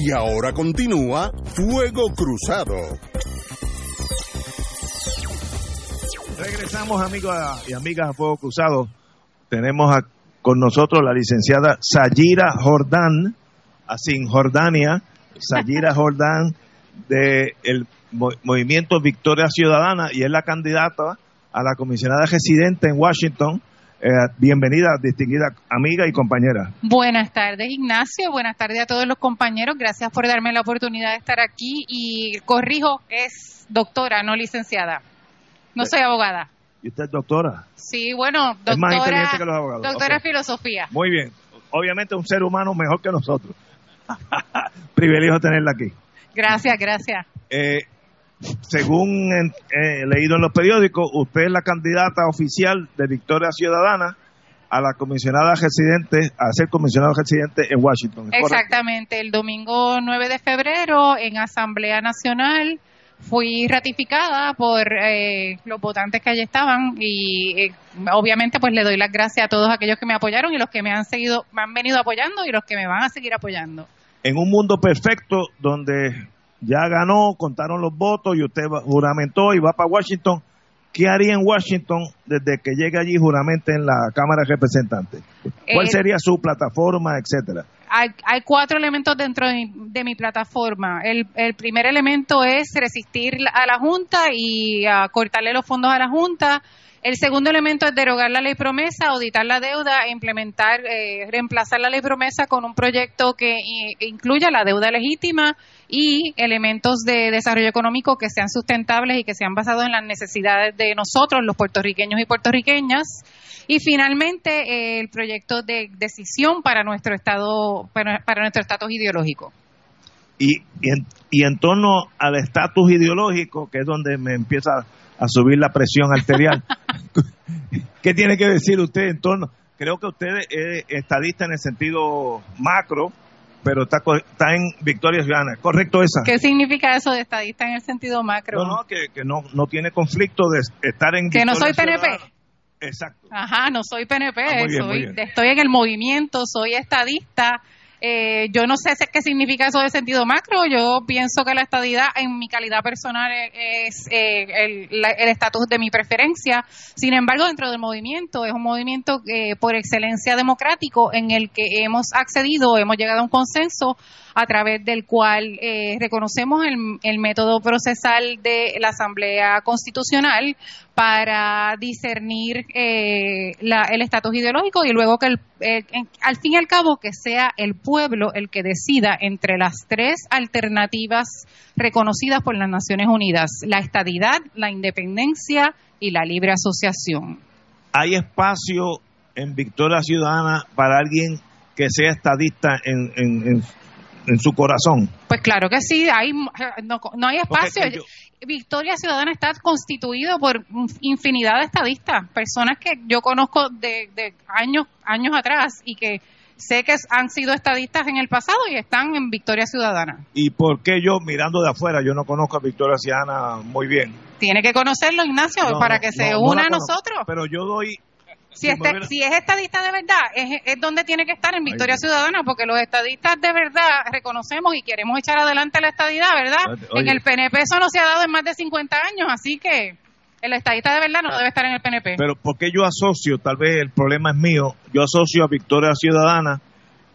Y ahora continúa Fuego Cruzado. Regresamos, amigos y amigas a Fuego Cruzado. Tenemos a- con nosotros la licenciada Sayira Jordán, así en Jordania, Sayira Jordán del Movimiento Victoria Ciudadana y es la candidata a la comisionada residente en Washington. Eh, bienvenida, distinguida amiga y compañera. Buenas tardes, Ignacio. Buenas tardes a todos los compañeros. Gracias por darme la oportunidad de estar aquí. Y corrijo, es doctora, no licenciada. No soy abogada. ¿Y usted es doctora? Sí, bueno, Es más doctora, inteligente que los abogados. doctora Ok. en filosofía. Muy bien. Obviamente un ser humano mejor que nosotros. Privilegio tenerla aquí. Gracias, gracias. Eh, según en- eh, leído en los periódicos, usted es la candidata oficial de Victoria Ciudadana a la comisionada residente, a ser comisionada residente en Washington. Exactamente. El domingo 9 de febrero en Asamblea Nacional fui ratificada por eh, los votantes que allí estaban y eh, obviamente pues le doy las gracias a todos aquellos que me apoyaron y los que me han seguido, me han venido apoyando y los que me van a seguir apoyando. en un mundo perfecto donde ya ganó, contaron los votos y usted juramentó y va para Washington, ¿qué haría en Washington desde que llegue allí juramente en la Cámara de Representantes? ¿Cuál Eh, sería su plataforma, etcétera? hay, hay cuatro elementos dentro de mi, de mi plataforma. El, el primer elemento es resistir a la Junta y ah, cortarle los fondos a la Junta. El segundo elemento es derogar la ley promesa, auditar la deuda e implementar, eh, reemplazar la ley promesa con un proyecto que incluya la deuda legítima y elementos de desarrollo económico que sean sustentables y que sean basados en las necesidades de nosotros, los puertorriqueños y puertorriqueñas. Y finalmente, eh, el proyecto de decisión para nuestro estado, para, para nuestro estatus ideológico. Y, y, en, y en torno al estatus ideológico, que es donde me empieza a subir la presión arterial, ¿qué tiene que decir usted en torno? Creo que usted es estadista en el sentido macro, pero está, co- está en Victoria Ciudadana. ¿Es correcto esa? ¿Qué significa eso de estadista en el sentido macro? No, no, que, que no, no tiene conflicto de estar en que no soy PNP. Ciudadana. Exacto. Ajá, no soy PNP, Ah, muy bien, soy, muy bien. estoy en el movimiento, soy estadista. Eh, yo no sé qué significa eso de sentido macro. Yo pienso que la estadidad, en mi calidad personal, es eh, el estatus de mi preferencia. Sin embargo, dentro del movimiento, es un movimiento eh, por excelencia democrático en el que hemos accedido, hemos llegado a un consenso a través del cual eh, reconocemos el, método procesal de la Asamblea Constitucional para discernir eh, la- el estatus ideológico y luego que el- eh, al fin y al cabo que sea el pueblo el que decida entre las tres alternativas reconocidas por las Naciones Unidas, la estadidad, la independencia y la libre asociación. ¿Hay espacio en Victoria Ciudadana para alguien que sea estadista en, en, en su corazón? Pues claro que sí, hay, no, no hay espacio. Yo- Victoria Ciudadana está constituido por infinidad de estadistas, personas que yo conozco de, de años, años atrás y que sé que han sido estadistas en el pasado y están en Victoria Ciudadana. ¿Y por qué yo, mirando de afuera, yo no conozco a Victoria Ciudadana muy bien? Tiene que conocerlo, Ignacio, No, para que se no, una a nosotros. Pero yo doy... Si, este- si es estadista de verdad, es, es donde tiene que estar en Victoria Ciudadana, porque los estadistas de verdad reconocemos y queremos echar adelante la estadidad, ¿verdad? Oye. En el PNP eso no se ha dado en más de 50 años, así que el estadista de verdad no debe estar en el PNP. Pero ¿por qué yo asocio, tal vez el problema es mío, yo asocio a Victoria Ciudadana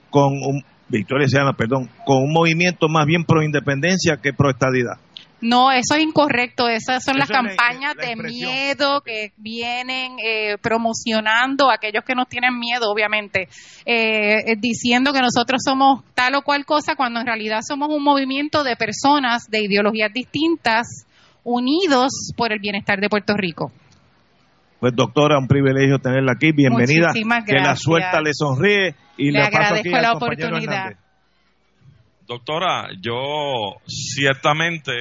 con un... Victoria Ciudadana, perdón, con un movimiento más bien pro independencia que pro estadidad. No, eso es incorrecto. Esas son las Eso es la- campañas la de miedo que vienen eh, promocionando a aquellos que nos tienen miedo, obviamente, eh, eh, diciendo que nosotros somos tal o cual cosa cuando en realidad somos un movimiento de personas de ideologías distintas unidos por el bienestar de Puerto Rico. Pues doctora, un privilegio tenerla aquí. Bienvenida. Muchísimas Que la gracias. suelta le sonríe y Le le, paso aquí agradezco al la oportunidad. Hernández. Doctora, yo ciertamente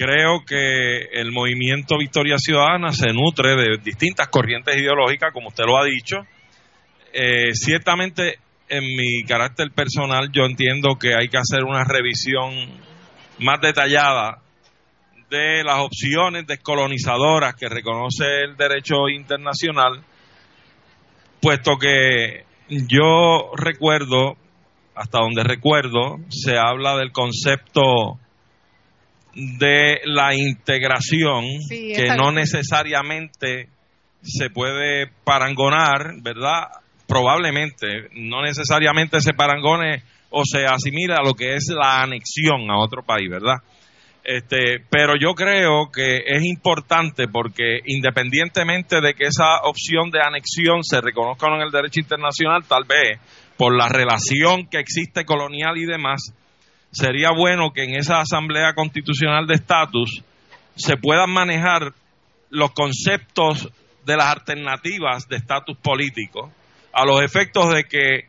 creo que el movimiento Victoria Ciudadana se nutre de distintas corrientes ideológicas, como usted lo ha dicho. Eh, ciertamente, en mi carácter personal, yo entiendo que hay que hacer una revisión más detallada de las opciones descolonizadoras que reconoce el derecho internacional, puesto que yo recuerdo, hasta donde recuerdo, se habla del concepto de la integración Sí, que no bien. necesariamente se puede parangonar, ¿verdad? Probablemente, no necesariamente se parangone o se asimila a lo que es la anexión a otro país, ¿verdad? Este, pero yo creo que es importante porque independientemente de que esa opción de anexión se reconozca en el derecho internacional, tal vez por la relación que existe colonial y demás, sería bueno que en esa Asamblea Constitucional de Estatus se puedan manejar los conceptos de las alternativas de estatus político a los efectos de que,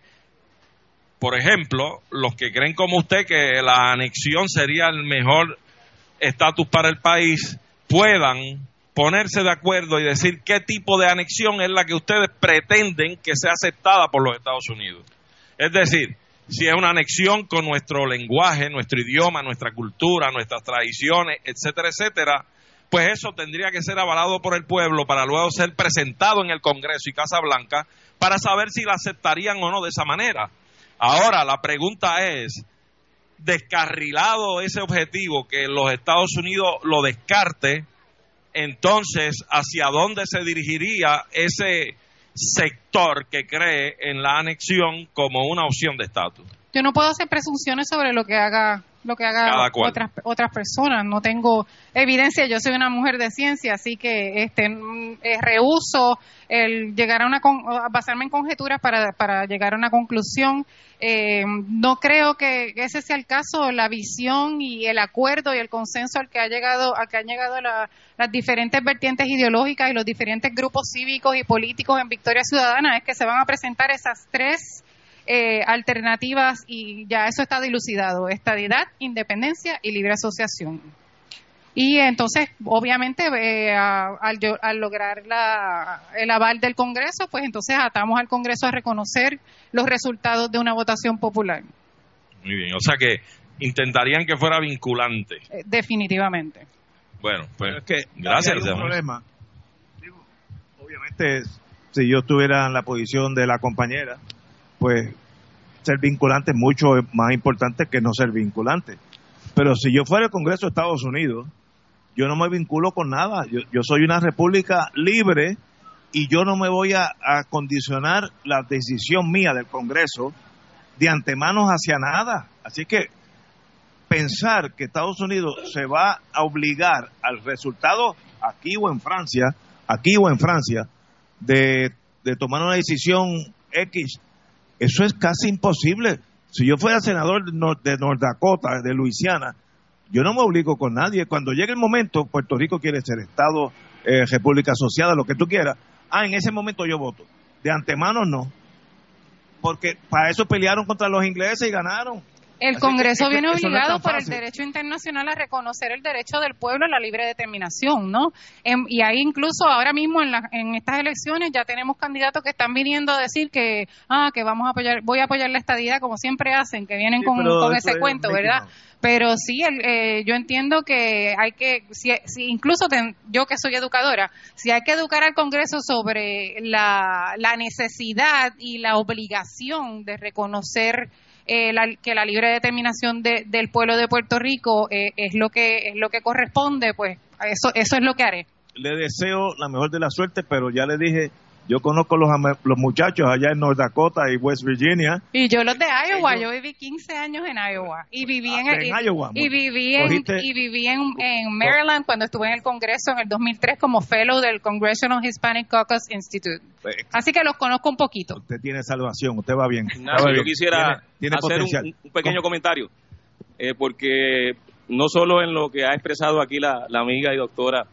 por ejemplo, los que creen como usted que la anexión sería el mejor estatus para el país puedan ponerse de acuerdo y decir qué tipo de anexión es la que ustedes pretenden que sea aceptada por los Estados Unidos. Es decir, si es una anexión con nuestro lenguaje, nuestro idioma, nuestra cultura, nuestras tradiciones, etcétera, etcétera, pues eso tendría que ser avalado por el pueblo para luego ser presentado en el Congreso y Casa Blanca para saber si la aceptarían o no de esa manera. Ahora, la pregunta es, descarrilado ese objetivo, que los Estados Unidos lo descarte, entonces, ¿hacia dónde se dirigiría ese sector que cree en la anexión como una opción de estatus? Yo no puedo hacer presunciones sobre lo que haga lo que haga otras otras personas. No tengo evidencia. Yo soy una mujer de ciencia, así que este mm, eh, rehuso el llegar a una con- basarme en conjeturas para, para llegar a una conclusión. Eh, no creo que ese sea el caso. La visión y el acuerdo y el consenso al que ha llegado al que han llegado la- las diferentes vertientes ideológicas y los diferentes grupos cívicos y políticos en Victoria Ciudadana es que se van a presentar esas tres eh, alternativas y ya eso está dilucidado, estadidad, independencia y libre asociación. Y entonces, obviamente, eh, a- al, lograr la- el aval del Congreso, pues entonces atamos al Congreso a reconocer los resultados de una votación popular, Muy bien, o sea que intentarían que fuera vinculante. eh, definitivamente. Bueno, pues Es que gracias. hay un problema. Digo, obviamente, si yo estuviera en la posición de la compañera, pues ser vinculante es mucho más importante que no ser vinculante. Pero si yo fuera el Congreso de Estados Unidos, yo no me vinculo con nada. Yo, soy una república libre y yo no me voy a, condicionar la decisión mía del Congreso de antemano hacia nada. Así que pensar que Estados Unidos se va a obligar al resultado aquí o en Francia, aquí o en Francia, de tomar una decisión X, eso es casi imposible. Si yo fuera senador de Nor- de North Dakota, de Luisiana, yo no me obligo con nadie. Cuando llegue el momento, Puerto Rico quiere ser Estado, eh, República Asociada, lo que tú quieras. Ah, en ese momento yo voto. De antemano no. Porque para eso pelearon contra los ingleses y ganaron. El Así Congreso que viene no obligado por el derecho internacional a reconocer el derecho del pueblo a la libre determinación, ¿no? Em, y ahí incluso ahora mismo en, la- en estas elecciones ya tenemos candidatos que están viniendo a decir que, ah, que vamos a apoyar, voy a apoyar la estadidad como siempre hacen, que vienen Sí, con, con ese es cuento, ¿verdad? Pero sí, el, eh, yo entiendo que hay que, si, si incluso ten- yo que soy educadora, si hay que educar al Congreso sobre la, la necesidad y la obligación de reconocer eh, la- que la libre determinación de- del pueblo de Puerto Rico eh, es lo que es lo que corresponde, pues eso eso es lo que haré. le deseo la mejor de la suerte, pero ya le dije, yo conozco los, los muchachos allá en North Dakota y West Virginia. Y yo los de Iowa, yo viví 15 años en Iowa y viví en, Ah, el- en y, Iowa, y viví en, cogiste- y viví en, en Maryland cuando estuve en el Congreso en el 2003 como fellow del Congressional Hispanic Caucus Institute. Así que los conozco un poquito. Usted tiene salvación, usted va bien. Va yo quisiera Tiene- tiene hacer un, un pequeño comentario, eh, porque no solo en lo que ha expresado aquí la, la amiga y doctora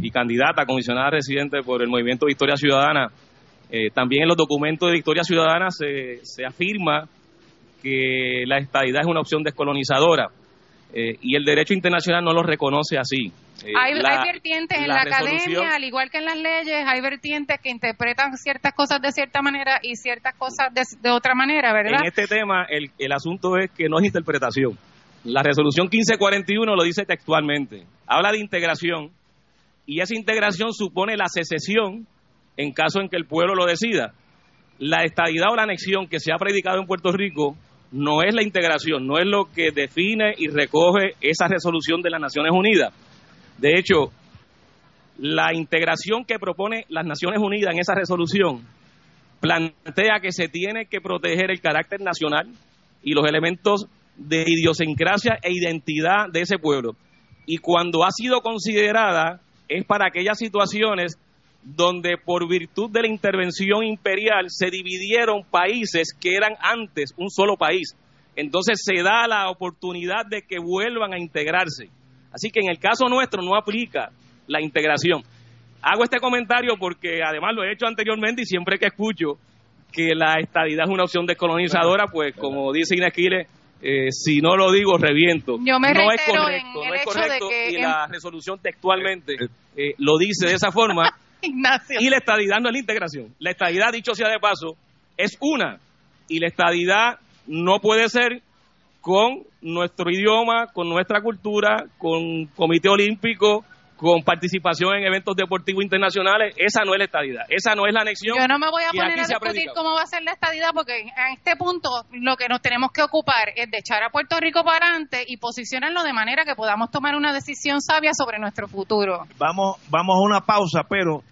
y candidata a comisionada residente por el movimiento Victoria Ciudadana, eh, también en los documentos de Victoria Ciudadana se, se afirma que la estadidad es una opción descolonizadora eh, y el derecho internacional no lo reconoce así. Eh, Hay, la- hay vertientes en la academia, al igual que en las leyes, hay vertientes que interpretan ciertas cosas de cierta manera y ciertas cosas de, de otra manera, ¿verdad? En este tema, el, el asunto es que no es interpretación. La resolución 1541 lo dice textualmente. Habla de integración y esa integración supone la secesión en caso en que el pueblo lo decida. La estadidad o la anexión que se ha predicado en Puerto Rico no es la integración, no es lo que define y recoge esa resolución de las Naciones Unidas. De hecho, la integración que propone las Naciones Unidas en esa resolución plantea que se tiene que proteger el carácter nacional y los elementos de idiosincrasia e identidad de ese pueblo. Y cuando ha sido considerada es para aquellas situaciones donde por virtud de la intervención imperial se dividieron países que eran antes un solo país. Entonces se da la oportunidad de que vuelvan a integrarse. Así que en el caso nuestro no aplica la integración. Hago este comentario porque además lo he hecho anteriormente y siempre que escucho que la estadidad es una opción descolonizadora, pues como dice Inés eh, si no lo digo, reviento. Yo me no es correcto, no es correcto y en- la resolución textualmente eh, lo dice de esa forma. Ignacio. Y la estadidad no es la integración. La estadidad, dicho sea de paso, es una. Y la estadidad no puede ser con nuestro idioma, con nuestra cultura, con comité olímpico, con participación en eventos deportivos internacionales, esa no es la estadidad, esa no es la anexión. Yo no me voy a poner a discutir cómo va a ser la estadidad porque en este punto lo que nos tenemos que ocupar es de echar a Puerto Rico para adelante y posicionarlo de manera que podamos tomar una decisión sabia sobre nuestro futuro. Vamos, vamos a una pausa, pero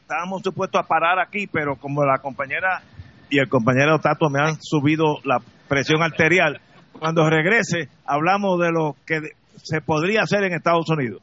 estábamos supuestos a parar aquí, pero como la compañera y el compañero Tato me han subido la presión arterial, cuando regrese hablamos de lo que se podría hacer en Estados Unidos.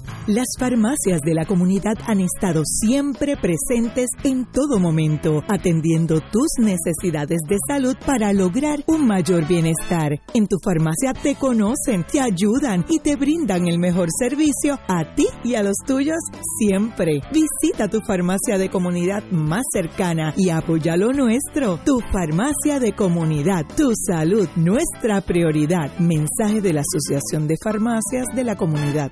Las farmacias de la comunidad han estado siempre presentes en todo momento, atendiendo tus necesidades de salud para lograr un mayor bienestar. En tu farmacia te conocen, te ayudan y te brindan el mejor servicio a ti y a los tuyos siempre. Visita tu farmacia de comunidad más cercana y apoya lo nuestro. Tu farmacia de comunidad, tu salud, nuestra prioridad. Mensaje de la Asociación de Farmacias de la Comunidad.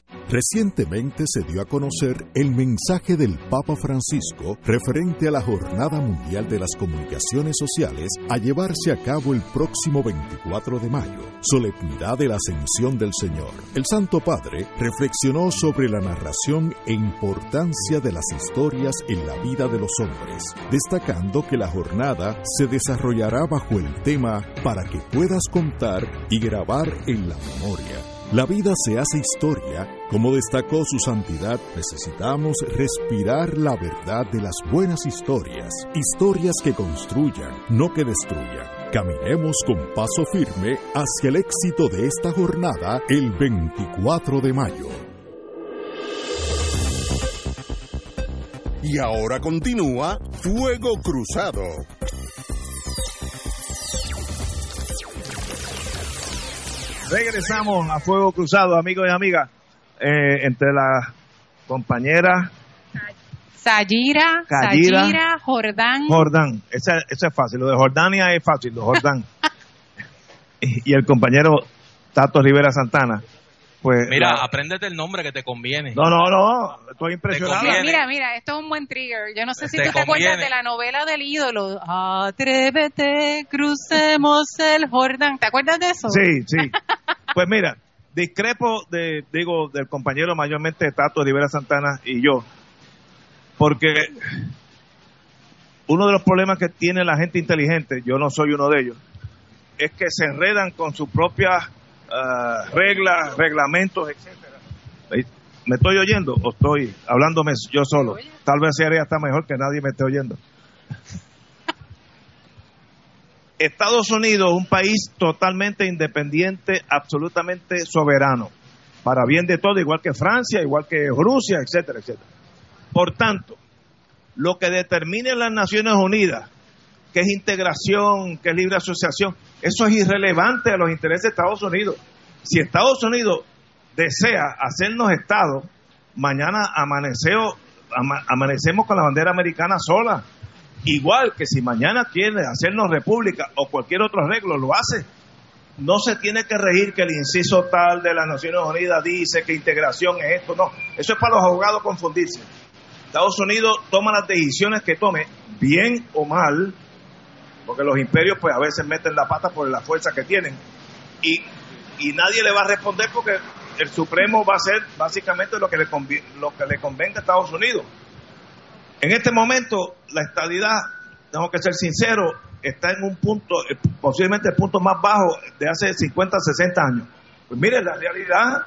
Recientemente se dio a conocer el mensaje del Papa Francisco referente a la Jornada Mundial de las Comunicaciones Sociales a llevarse a cabo el próximo 24 de mayo, solemnidad de la Ascensión del Señor. El Santo Padre reflexionó sobre la narración e importancia de las historias en la vida de los hombres, destacando que la jornada se desarrollará bajo el tema para que puedas contar y grabar en la memoria. La vida se hace historia. Como destacó su santidad, necesitamos respirar la verdad de las buenas historias, historias que construyan, no que destruyan. Caminemos con paso firme hacia el éxito de esta jornada el 24 de mayo. Y ahora continúa Fuego Cruzado. Regresamos a Fuego Cruzado, amigos y amigas, eh, entre las compañeras Sayira, Sayira, Sayira, Jordán. Jordán, ese es fácil, lo de Jordania es fácil, lo de Jordán. y, y el compañero Tato Rivera Santana, pues... Mira, la- apréndete el nombre que te conviene. no, no, no, estoy impresionado. Mira, mira, mira, esto es un buen trigger. Yo no sé si Te tú te acuerdas de la novela del ídolo. Atrévete, crucemos el Jordán. ¿Te acuerdas de eso? Sí, sí. Pues mira, discrepo de, digo, del compañero mayormente Tato Rivera Santana y yo, porque uno de los problemas que tiene la gente inteligente, yo no soy uno de ellos, es que se enredan con sus propias ah, reglas, reglamentos, etcétera. ¿Me- ¿Me estoy oyendo o estoy hablándome yo solo? Tal vez sería hasta mejor que nadie me esté oyendo. Estados Unidos, un país totalmente independiente, absolutamente soberano, para bien de todo, igual que Francia, igual que Rusia, etcétera, etcétera. Por tanto, lo que determine las Naciones Unidas, que es integración, que es libre asociación, eso es irrelevante a los intereses de Estados Unidos. Si Estados Unidos desea hacernos Estado, mañana amanecemos con la bandera americana sola. Igual que si mañana quiere hacernos república o cualquier otro arreglo, lo hace. No se tiene que reír que el inciso tal de las Naciones Unidas dice que integración es esto. No, eso es para los abogados confundirse. Estados Unidos toma las decisiones que tome, bien o mal, porque los imperios pues a veces meten la pata por la fuerza que tienen, y, nadie le va a responder porque el Supremo va a hacer básicamente lo que le, lo que le convenga a Estados Unidos. En este momento, la estadidad, tengo que ser sincero, está en un punto, eh, posiblemente el punto más bajo de hace 50, 60 años. Pues mire, la realidad,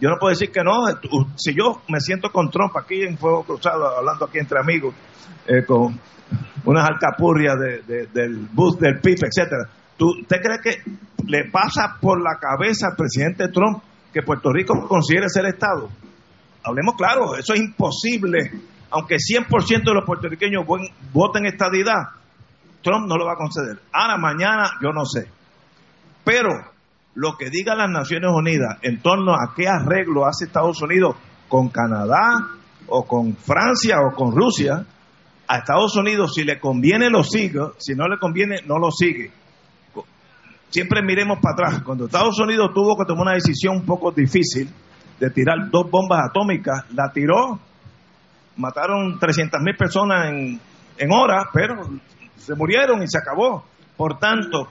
yo no puedo decir que no. Tú- Si yo me siento con Trump aquí en Fuego Cruzado, hablando aquí entre amigos, eh, con unas alcapurrias de- de- del bus del PIB, etcétera, ¿tú, ¿usted cree que le pasa por la cabeza al presidente Trump que Puerto Rico considere ser Estado? Hablemos claro, eso es imposible. Aunque 100% de los puertorriqueños voten estadidad, Trump no lo va a conceder. Ahora, mañana, yo no sé. Pero lo que digan las Naciones Unidas en torno a qué arreglo hace Estados Unidos con Canadá o con Francia o con Rusia, a Estados Unidos si le conviene lo sigue, si no le conviene no lo sigue. Siempre miremos para atrás. Cuando Estados Unidos tuvo que tomar una decisión un poco difícil de tirar dos bombas atómicas, la tiró, mataron 300 mil personas en, en horas, pero se murieron y se acabó. Por tanto,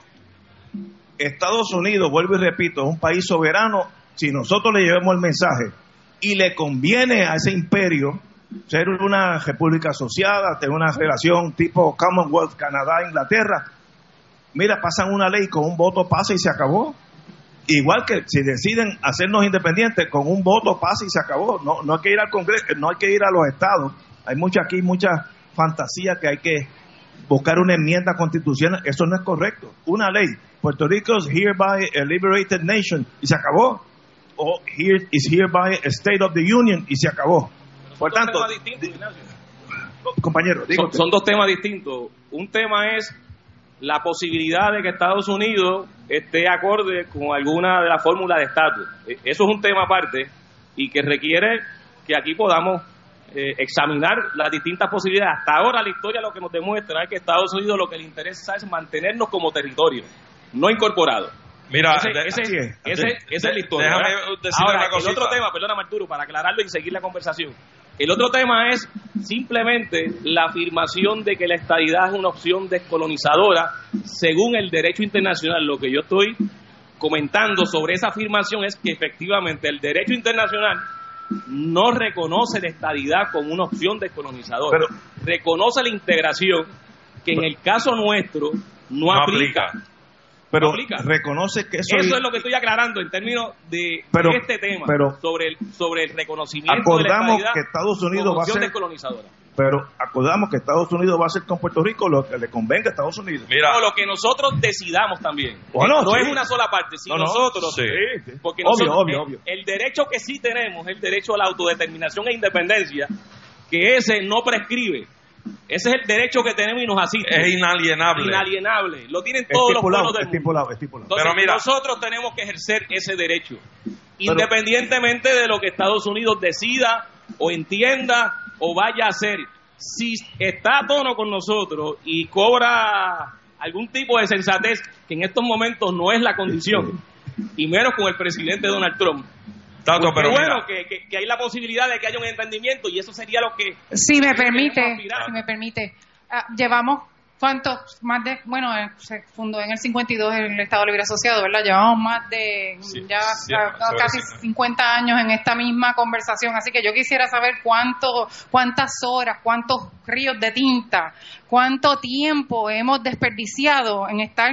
Estados Unidos, vuelvo y repito, es un país soberano. Si nosotros le llevamos el mensaje y le conviene a ese imperio ser una república asociada, tener una relación tipo Commonwealth, Canadá, Inglaterra, mira, pasan una ley con un voto pasa y se acabó. Igual que si deciden hacernos independientes, con un voto pasa y se acabó. No, no hay que ir al Congreso, no hay que ir a los estados. Hay mucha aquí, mucha fantasía que hay que buscar una enmienda constitucional. Eso no es correcto. Una ley. Puerto Rico is hereby a liberated nation y se acabó. O here is hereby a state of the union y se acabó. Por tanto, temas distintos, Ignacio. compañero, digo son, son dos temas distintos. Un tema es la posibilidad de que Estados Unidos esté acorde con alguna de las fórmulas de estatus. E- Eso es un tema aparte y que requiere que aquí podamos eh, examinar las distintas posibilidades. Hasta ahora la historia lo que nos demuestra es que Estados Unidos lo que le interesa es mantenernos como territorio, no incorporado. Mira, ese, de- ese- así es. ese- De- esa es la historia. déjame ¿verdad? decirle Ahora, una el otro tema, perdona Arturo, para aclararlo y seguir la conversación. El otro tema es simplemente la afirmación de que la estadidad es una opción descolonizadora según el derecho internacional. Lo que yo estoy comentando sobre esa afirmación es que efectivamente el derecho internacional no reconoce la estadidad como una opción descolonizadora. reconoce la integración que en el caso nuestro no, No aplica. aplica. Pero reconoce que eso, Eso es lo que estoy aclarando en términos de Pero- este tema pero- sobre el sobre el reconocimiento Acordamos de la que Estados Unidos va a ser- descolonizadora. pero acordamos que Estados Unidos va a hacer con Puerto Rico lo que le convenga a Estados Unidos. No, lo que nosotros decidamos también. Bueno, no sí. es una sola parte, sino No, no. nosotros. Sí. Porque Obvio, nosotros- obvio, el, obvio. el derecho que sí tenemos es el derecho a la autodeterminación e independencia, que ese no prescribe. Ese es el derecho que tenemos y nos asiste. Es inalienable. Inalienable. Lo tienen todos los pueblos del mundo. estipulado, estipulado. Entonces, Pero mira- nosotros tenemos que ejercer ese derecho, independientemente de lo que Estados Unidos decida o entienda o vaya a hacer. Si está a tono con nosotros y cobra algún tipo de sensatez, que en estos momentos no es la condición, y menos con el presidente Donald Trump. Tato, pues pero bueno mira. que, que- que hay la posibilidad de que haya un entendimiento y eso sería lo que... Si me permite, si me permite, ah, llevamos cuántos, más de, bueno, eh, se fundó en el 52 el Estado Libre Asociado, ¿verdad? Llevamos más de ya sí, casi sí. 50 años en esta misma conversación, así que yo quisiera saber cuánto, cuántas horas, cuántos ríos de tinta, cuánto tiempo hemos desperdiciado en estar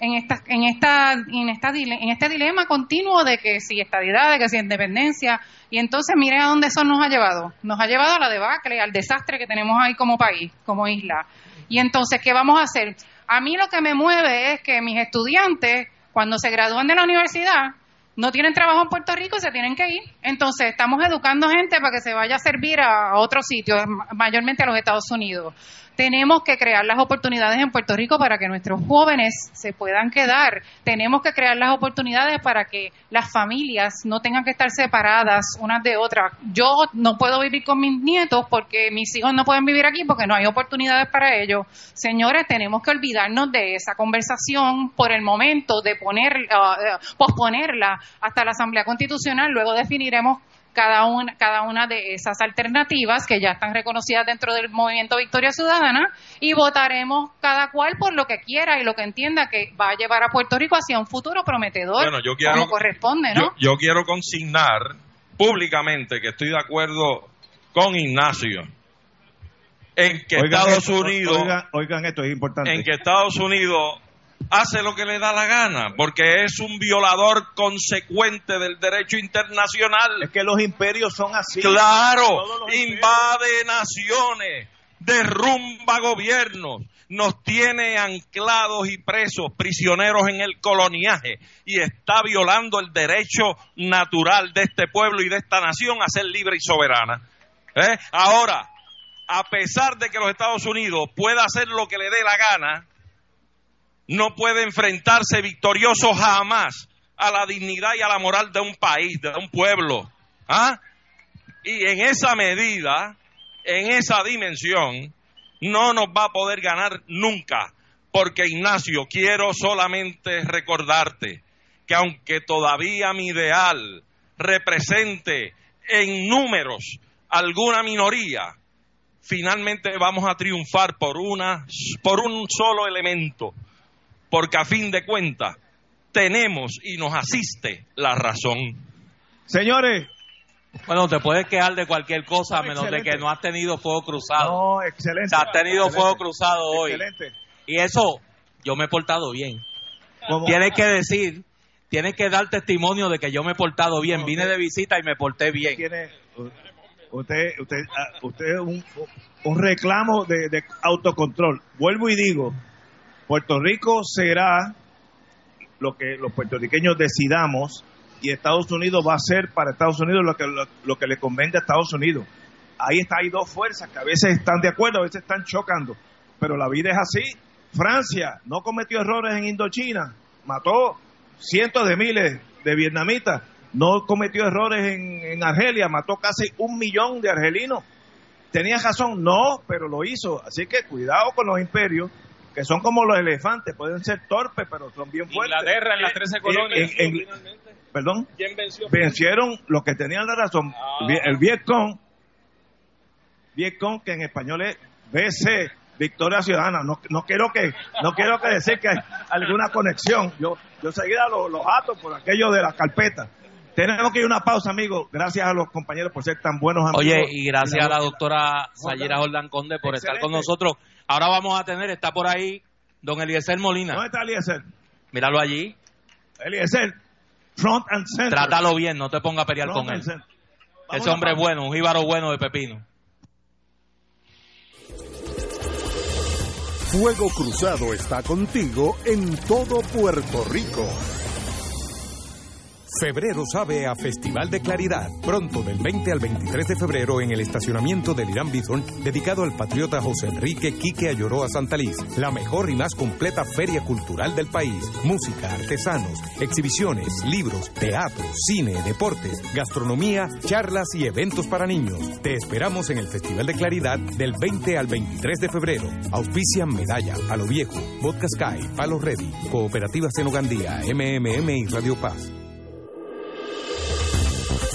en esta en esta en esta en este dilema continuo de que si estadidad, de que si independencia y entonces mire a dónde eso nos ha llevado. Nos ha llevado a la debacle, al desastre que tenemos ahí como país, como isla. Y entonces qué vamos a hacer? A mí lo que me mueve es que mis estudiantes cuando se gradúan de la universidad no tienen trabajo en Puerto Rico y se tienen que ir. Entonces, estamos educando gente para que se vaya a servir a otro sitio, mayormente a los Estados Unidos. Tenemos que crear las oportunidades en Puerto Rico para que nuestros jóvenes se puedan quedar. Tenemos que crear las oportunidades para que las familias no tengan que estar separadas unas de otras. Yo no puedo vivir con mis nietos porque mis hijos no pueden vivir aquí porque no hay oportunidades para ellos. Señores, tenemos que olvidarnos de esa conversación por el momento de poner, ah, eh, posponerla hasta la Asamblea Constitucional. Luego definiremos cada una, cada una de esas alternativas que ya están reconocidas dentro del movimiento Victoria Ciudadana y votaremos cada cual por lo que quiera y lo que entienda que va a llevar a Puerto Rico hacia un futuro prometedor Bueno, yo quiero- como corresponde, ¿no? Yo, yo quiero consignar públicamente que estoy de acuerdo con Ignacio en que Oigan Estados esto, Unidos Oigan, oigan esto, es importante. en que Estados Unidos hace lo que le da la gana, porque es un violador consecuente del derecho internacional. Es que los imperios son así. Claro, invade naciones, derrumba gobiernos, nos tiene anclados y presos, prisioneros en el coloniaje, y está violando el derecho natural de este pueblo y de esta nación a ser libre y soberana. ¿Eh? Ahora, a pesar de que los Estados Unidos pueda hacer lo que le dé la gana, no puede enfrentarse victorioso jamás a la dignidad y a la moral de un país, de un pueblo. ¿Ah? Y en esa medida, en esa dimensión, no nos va a poder ganar nunca. Porque Ignacio, quiero solamente recordarte que aunque todavía mi ideal represente en números alguna minoría, finalmente vamos a triunfar por una por un solo elemento, porque a fin de cuentas tenemos y nos asiste la razón. Señores, Bueno, te puedes quejar de cualquier cosa, a menos de que no has tenido fuego cruzado. No, excelente. O sea, has tenido Excelente. fuego cruzado hoy. Excelente. Y eso, yo me he portado bien. ¿Cómo? Tienes que decir, tienes que dar testimonio de que yo me he portado bien. Vine de visita y me porté bien. tiene usted usted ah, usted un, un reclamo de, de autocontrol vuelvo y digo Puerto Rico será lo que los puertorriqueños decidamos y Estados Unidos va a ser para Estados Unidos lo que lo, que le convenga a Estados Unidos ahí está hay dos fuerzas que a veces están de acuerdo a veces están chocando pero la vida es así Francia no cometió errores en Indochina mató cientos de miles de vietnamitas no cometió errores en, en Argelia, mató casi un millón de argelinos. ¿Tenía razón? No, pero lo hizo. Así que cuidado con los imperios, que son como los elefantes, pueden ser torpes, pero son bien fuertes. Inglaterra en las 13 colonias. En- en- perdón, ¿Quién venció? vencieron los que tenían la razón. El Vietcong, Vietcong, que en español es BC, Victoria Ciudadana. No, no quiero que no quiero que decir que hay alguna conexión. Yo yo seguida los, los ato por aquello de la carpeta. Tenemos que ir a una pausa, amigos. Gracias a los compañeros por ser tan buenos amigos. Oye, y gracias a la doctora Sayira Jordán Conde por estar con nosotros. Ahora vamos a tener, está por ahí, don Eliezer Molina. ¿Dónde está Eliezer? Míralo allí. Eliezer, front and center. Trátalo bien, no te ponga a pelear Front con él. Ese hombre es bueno, un jíbaro bueno de pepino. Fuego Cruzado está contigo en todo Puerto Rico. Febrero sabe a Festival de Claridad. Pronto, del 20 al 23 de febrero, en el estacionamiento del Irán Bithorn, dedicado al patriota José Enrique Quique Ayoroa Santaliz. La mejor y más completa feria cultural del país. Música, artesanos, exhibiciones, libros, teatro, cine, deportes, gastronomía, charlas y eventos para niños. Te esperamos en el Festival de Claridad del 20 al 23 de febrero. Auspician Medalla, Palo Viejo, Vodka Sky, Palo Ready, Cooperativa Senogandía, MMM y Radio Paz.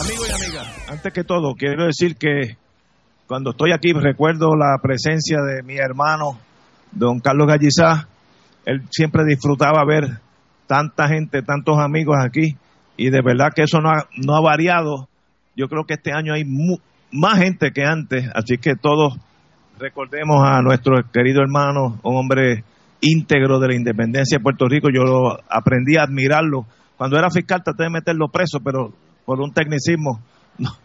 Amigos y amigas, antes que todo, quiero decir que cuando estoy aquí recuerdo la presencia de mi hermano, don Carlos Gallizá. Él siempre disfrutaba ver tanta gente, tantos amigos aquí, y de verdad que eso no ha, variado. Yo creo que este año hay mu- más gente que antes, así que todos recordemos a nuestro querido hermano, un hombre íntegro de la independencia de Puerto Rico. Yo aprendí a admirarlo. Cuando era fiscal traté de meterlo preso, pero por un tecnicismo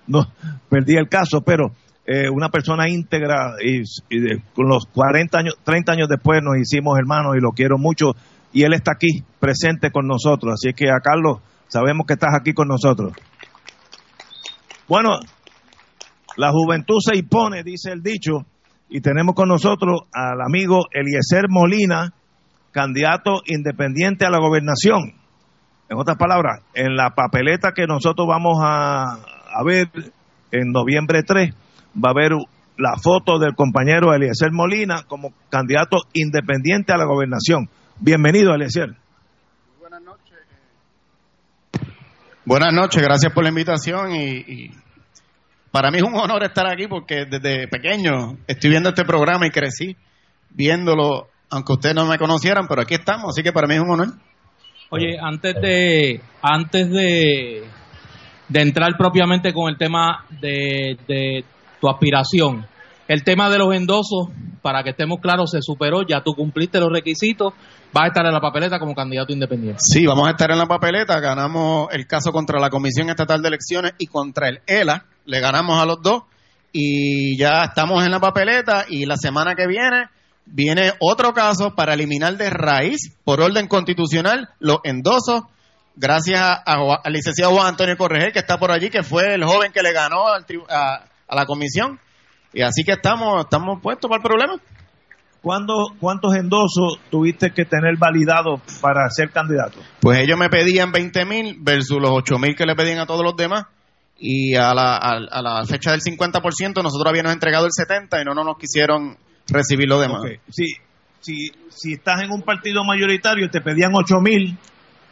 no, perdí el caso. Pero eh, una persona íntegra y, y de- con los 40 años, 30 años después nos hicimos hermanos y lo quiero mucho. Y él está aquí presente con nosotros. Así que a Carlos, sabemos que estás aquí con nosotros. Bueno, la juventud se impone, dice el dicho, y tenemos con nosotros al amigo Eliezer Molina, candidato independiente a la gobernación. En otras palabras, en la papeleta que nosotros vamos a, a ver en noviembre 3, va a haber la foto del compañero Eliezer Molina como candidato independiente a la gobernación. Bienvenido, Eliezer. Buenas noches, gracias por la invitación y, y para mí es un honor estar aquí porque desde pequeño estoy viendo este programa y crecí viéndolo, aunque ustedes no me conocieran, pero aquí estamos, así que para mí es un honor. Oye, antes de antes de, de entrar propiamente con el tema de, de tu aspiración, el tema de los endosos, para que estemos claros, se superó, ya tú cumpliste los requisitos, vas a estar en la papeleta como candidato independiente. Sí, vamos a estar en la papeleta, ganamos el caso contra la Comisión Estatal de Elecciones y contra el ELA, le ganamos a los dos y ya estamos en la papeleta y la semana que viene viene otro caso para eliminar de raíz, por orden constitucional, los endosos, gracias a- al licenciado Juan Antonio Corregel, que está por allí, que fue el joven que le ganó al tri- a, a la comisión. Y así que estamos, estamos puestos para el problema. ¿Cuándo, ¿Cuántos endosos tuviste que tener validados para ser candidato? Pues ellos me pedían 20 mil versus los 8 mil que le pedían a todos los demás. Y a la, a, a la fecha del 50%, nosotros habíamos entregado el 70% y no, no nos quisieron recibir lo demás. Si, si, si estás en un partido mayoritario te pedían 8 mil,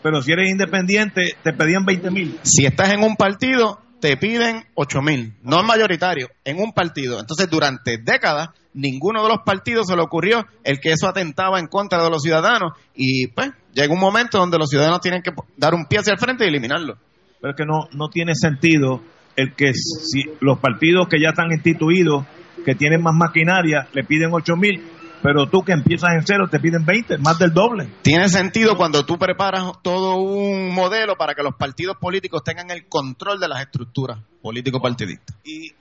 pero si eres independiente te pedían 20 mil. Si estás en un partido, te piden 8 mil, no es mayoritario, en un partido. Entonces, durante décadas, ninguno de los partidos se le ocurrió el que eso atentaba en contra de los ciudadanos. Y pues, llega un momento donde los ciudadanos tienen que dar un pie hacia el frente y eliminarlo. Pero es que no, no tiene sentido el que si los partidos que ya están instituidos, que tienen más maquinaria, le piden 8 mil, pero tú que empiezas en cero te piden 20, más del doble. Tiene sentido cuando tú preparas todo un modelo para que los partidos políticos tengan el control de las estructuras político-partidistas. ¿Y,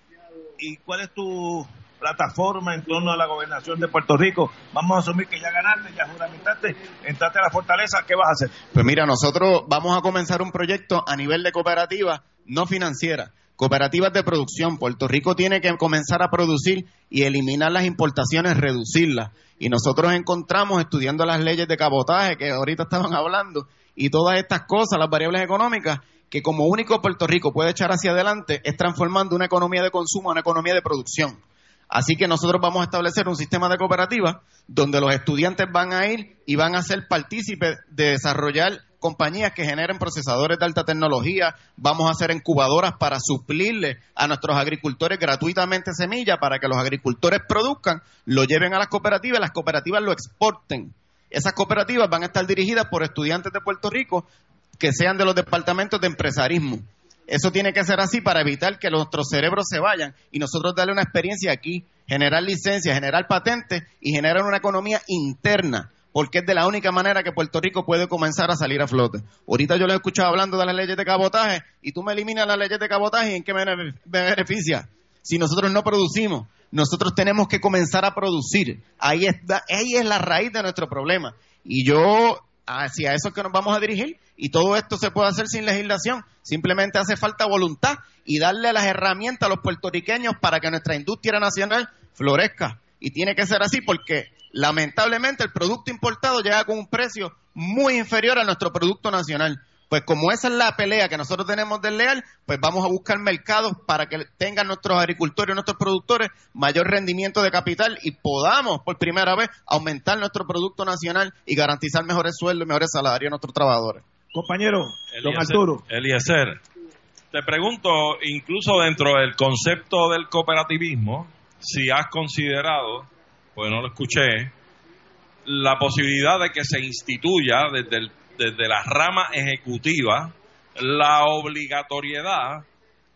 ¿Y cuál es tu plataforma en torno a la gobernación de Puerto Rico? Vamos a asumir que ya ganaste, ya juramentaste, entraste a la fortaleza, ¿qué vas a hacer? Pues mira, nosotros vamos a comenzar un proyecto a nivel de cooperativa no financiera, cooperativas de producción. Puerto Rico tiene que comenzar a producir y eliminar las importaciones, reducirlas. Y nosotros encontramos, estudiando las leyes de cabotaje que ahorita estaban hablando, y todas estas cosas, las variables económicas, que como único Puerto Rico puede echar hacia adelante, es transformando una economía de consumo a una economía de producción. Así que nosotros vamos a establecer un sistema de cooperativas donde los estudiantes van a ir y van a ser partícipes de desarrollar compañías que generen procesadores de alta tecnología, vamos a hacer incubadoras para suplirle a nuestros agricultores gratuitamente semilla para que los agricultores produzcan, lo lleven a las cooperativas las cooperativas lo exporten. Esas cooperativas van a estar dirigidas por estudiantes de Puerto Rico que sean de los departamentos de empresarismo. Eso tiene que ser así para evitar que nuestros cerebros se vayan y nosotros darle una experiencia aquí, generar licencias, generar patentes y generar una economía interna, porque es de la única manera que Puerto Rico puede comenzar a salir a flote. Ahorita yo le he escuchado hablando de las leyes de cabotaje y tú me eliminas las leyes de cabotaje en qué me beneficia. Si nosotros no producimos, nosotros tenemos que comenzar a producir. Ahí, está, ahí es la raíz de nuestro problema. Y yo hacia eso es que nos vamos a dirigir y todo esto se puede hacer sin legislación. Simplemente hace falta voluntad y darle las herramientas a los puertorriqueños para que nuestra industria nacional florezca. Y tiene que ser así porque lamentablemente el producto importado llega con un precio muy inferior a nuestro producto nacional. Pues como esa es la pelea que nosotros tenemos del leal, pues vamos a buscar mercados para que tengan nuestros agricultores y nuestros productores mayor rendimiento de capital y podamos por primera vez aumentar nuestro producto nacional y garantizar mejores sueldos y mejores salarios a nuestros trabajadores. Compañero, don Arturo. Eliezer, te pregunto, incluso dentro del concepto del cooperativismo, si has considerado, pues no lo escuché, la posibilidad de que se instituya desde, desde la rama ejecutiva la obligatoriedad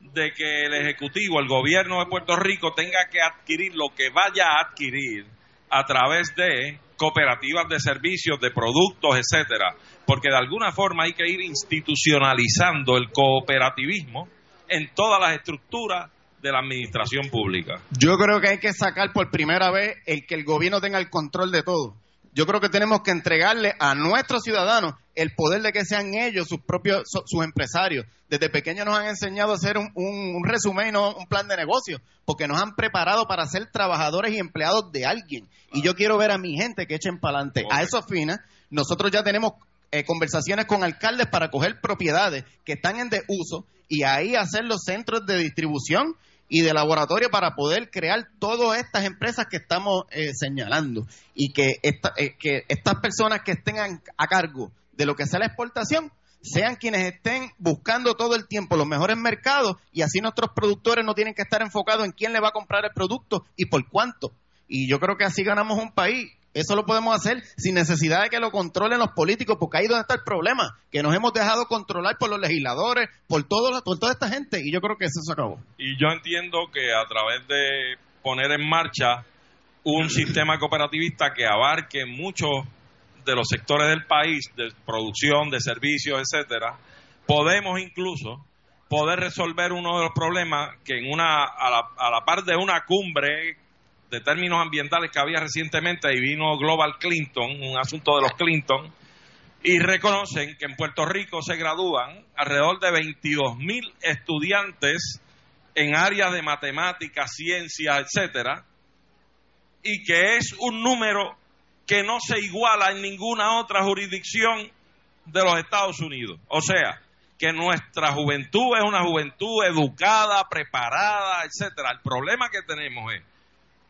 de que el Ejecutivo, el gobierno de Puerto Rico, tenga que adquirir lo que vaya a adquirir a través de cooperativas de servicios, de productos, etcétera, porque de alguna forma hay que ir institucionalizando el cooperativismo en todas las estructuras de la administración pública. Yo creo que hay que sacar por primera vez el que el gobierno tenga el control de todo. Yo creo que tenemos que entregarle a nuestros ciudadanos el poder de que sean ellos sus propios su- sus empresarios. Desde pequeños nos han enseñado a hacer un, un- un resumen y no un plan de negocio, porque nos han preparado para ser trabajadores y empleados de alguien. Y yo quiero ver a mi gente que echen para adelante. A esos fines, nosotros ya tenemos eh, conversaciones con alcaldes para coger propiedades que están en desuso y ahí hacer los centros de distribución y de laboratorio para poder crear todas estas empresas que estamos eh, señalando y que, esta- eh, estas personas que estén a, a cargo de lo que sea la exportación sean quienes estén buscando todo el tiempo los mejores mercados y así nuestros productores no tienen que estar enfocados en quién le va a comprar el producto y por cuánto. Y yo creo que así ganamos un país. Eso lo podemos hacer sin necesidad de que lo controlen los políticos, porque ahí es donde está el problema, que nos hemos dejado controlar por los legisladores, por, por toda esta gente, y yo creo que eso se acabó. Y yo entiendo que a través de poner en marcha un sistema cooperativista que abarque muchos de los sectores del país, de producción, de servicios, etcétera, podemos incluso poder resolver uno de los problemas que en una a la, a la par de una cumbre de términos ambientales que había recientemente y vino Global Clinton, un asunto de los Clinton, y reconocen que en Puerto Rico se gradúan alrededor de 22 mil estudiantes en áreas de matemáticas, ciencias, etcétera, y que es un número que no se iguala en ninguna otra jurisdicción de los Estados Unidos. O sea, que nuestra juventud es una juventud educada, preparada, etcétera. El problema que tenemos es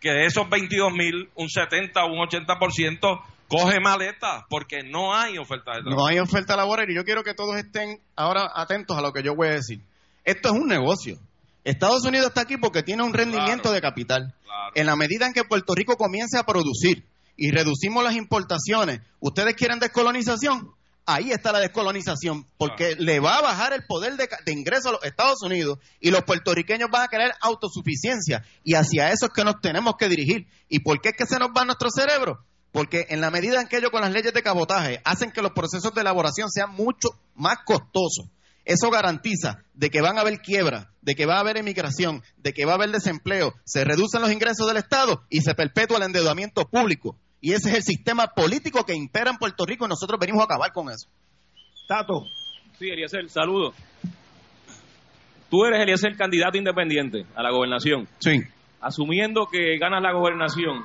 que de esos 22 mil, un 70 o un 80% coge maleta porque no hay oferta de trabajo. No hay oferta laboral y yo quiero que todos estén ahora atentos a lo que yo voy a decir. Esto es un negocio. Estados Unidos está aquí porque tiene un rendimiento de capital. En la medida en que Puerto Rico comience a producir y reducimos las importaciones, ¿ustedes quieren descolonización? Ahí está la descolonización, porque le va a bajar el poder de, ingreso a los Estados Unidos y los puertorriqueños van a querer autosuficiencia. Y hacia eso es que nos tenemos que dirigir. ¿Y por qué es que se nos va nuestro cerebro? Porque en la medida en que ellos con las leyes de cabotaje hacen que los procesos de elaboración sean mucho más costosos, eso garantiza de que van a haber quiebra, de que va a haber emigración, de que va a haber desempleo, se reducen los ingresos del Estado y se perpetúa el endeudamiento público. Y ese es el sistema político que impera en Puerto Rico y nosotros venimos a acabar con eso. Tato. Sí, Eliezer, saludos. Tú eres, Eliezer, candidato independiente a la gobernación. Sí. Asumiendo que ganas la gobernación,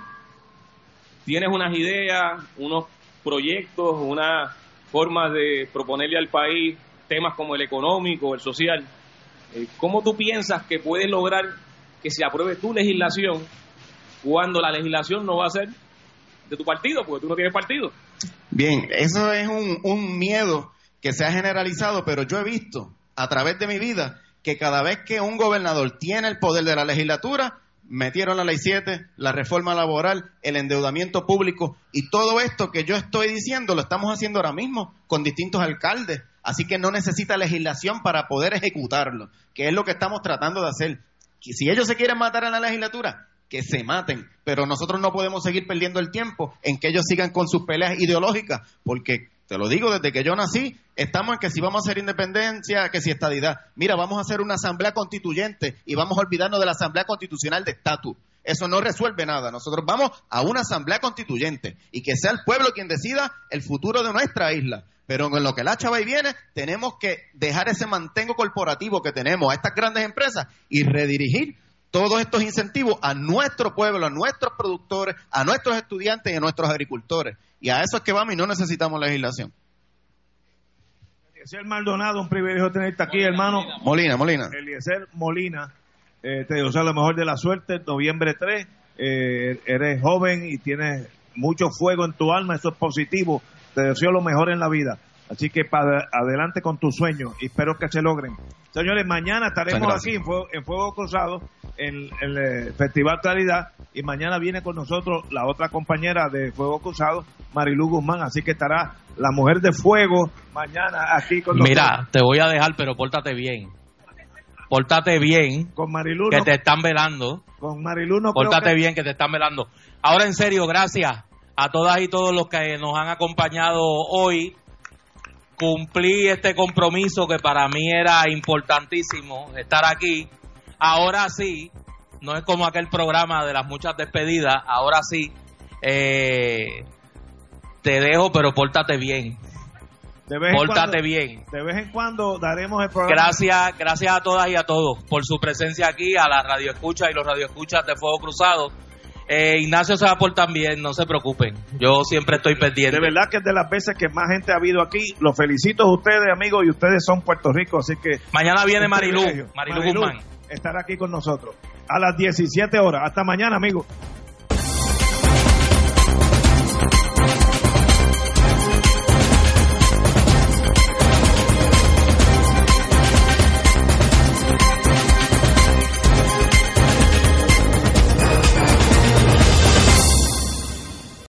tienes unas ideas, unos proyectos, una forma de proponerle al país temas como el económico, el social. Eh, ¿Cómo tú piensas que puedes lograr que se apruebe tu legislación cuando la legislación no va a ser de tu partido, porque tú no tienes partido? Bien, eso es un, un miedo que se ha generalizado, pero yo he visto a través de mi vida que cada vez que un gobernador tiene el poder de la legislatura, metieron la ley 7, la reforma laboral, el endeudamiento público y todo esto que yo estoy diciendo lo estamos haciendo ahora mismo con distintos alcaldes Así que no necesita legislación para poder ejecutarlo, que es lo que estamos tratando de hacer. Si ellos se quieren matar en la legislatura, que se maten, pero nosotros no podemos seguir perdiendo el tiempo en que ellos sigan con sus peleas ideológicas, porque te lo digo desde que yo nací, estamos en que si vamos a hacer independencia, que si estadidad. Mira, vamos a hacer una asamblea constituyente y vamos a olvidarnos de la asamblea constitucional de estatus. Eso no resuelve nada. Nosotros vamos a una asamblea constituyente y que sea el pueblo quien decida el futuro de nuestra isla. Pero en lo que la chava y viene, tenemos que dejar ese mantengo corporativo que tenemos a estas grandes empresas y redirigir todos estos incentivos a nuestro pueblo, a nuestros productores, a nuestros estudiantes y a nuestros agricultores. Y a eso es que vamos y no necesitamos legislación. Eliezer Maldonado, un privilegio tenerte aquí, hermano. Molina, Molina. Eliezer Molina, eh, te deseo lo mejor de la suerte, noviembre 3, eh, eres joven y tienes mucho fuego en tu alma, eso es positivo, te deseo lo mejor en la vida. Así que para adelante con tus sueños y espero que se logren. Señores, mañana estaremos aquí en Fuego, en Fuego Cruzado, en, en el Festival Claridad, y mañana viene con nosotros la otra compañera de Fuego Cruzado, Marilu Guzmán, así que estará la mujer de Fuego mañana aquí con nosotros. Mira, te voy a dejar, pero pórtate bien. Pórtate bien, Con Marilu que te están velando. con Marilu no Pórtate que- bien, que te están velando. Ahora, en serio, gracias a todas y todos los que nos han acompañado hoy. Cumplí este compromiso que para mí era importantísimo, estar aquí. Ahora sí, no es como aquel programa de las muchas despedidas, ahora sí, eh, te dejo, pero pórtate bien. De vez en Pórtate cuando- bien. De vez en cuando daremos el programa. Gracias, gracias a todas y a todos por su presencia aquí, a la radio escucha y los radioescuchas de Fuego Cruzado. Eh, Ignacio se va por también, no se preocupen. Yo siempre estoy pendiente. De verdad que es de las veces que más gente ha habido aquí. Los felicito a ustedes, amigos, y ustedes son Puerto Rico, así que... Mañana viene un Marilú. Marilú Guzmán. estará aquí con nosotros a las 17 horas. Hasta mañana, amigos.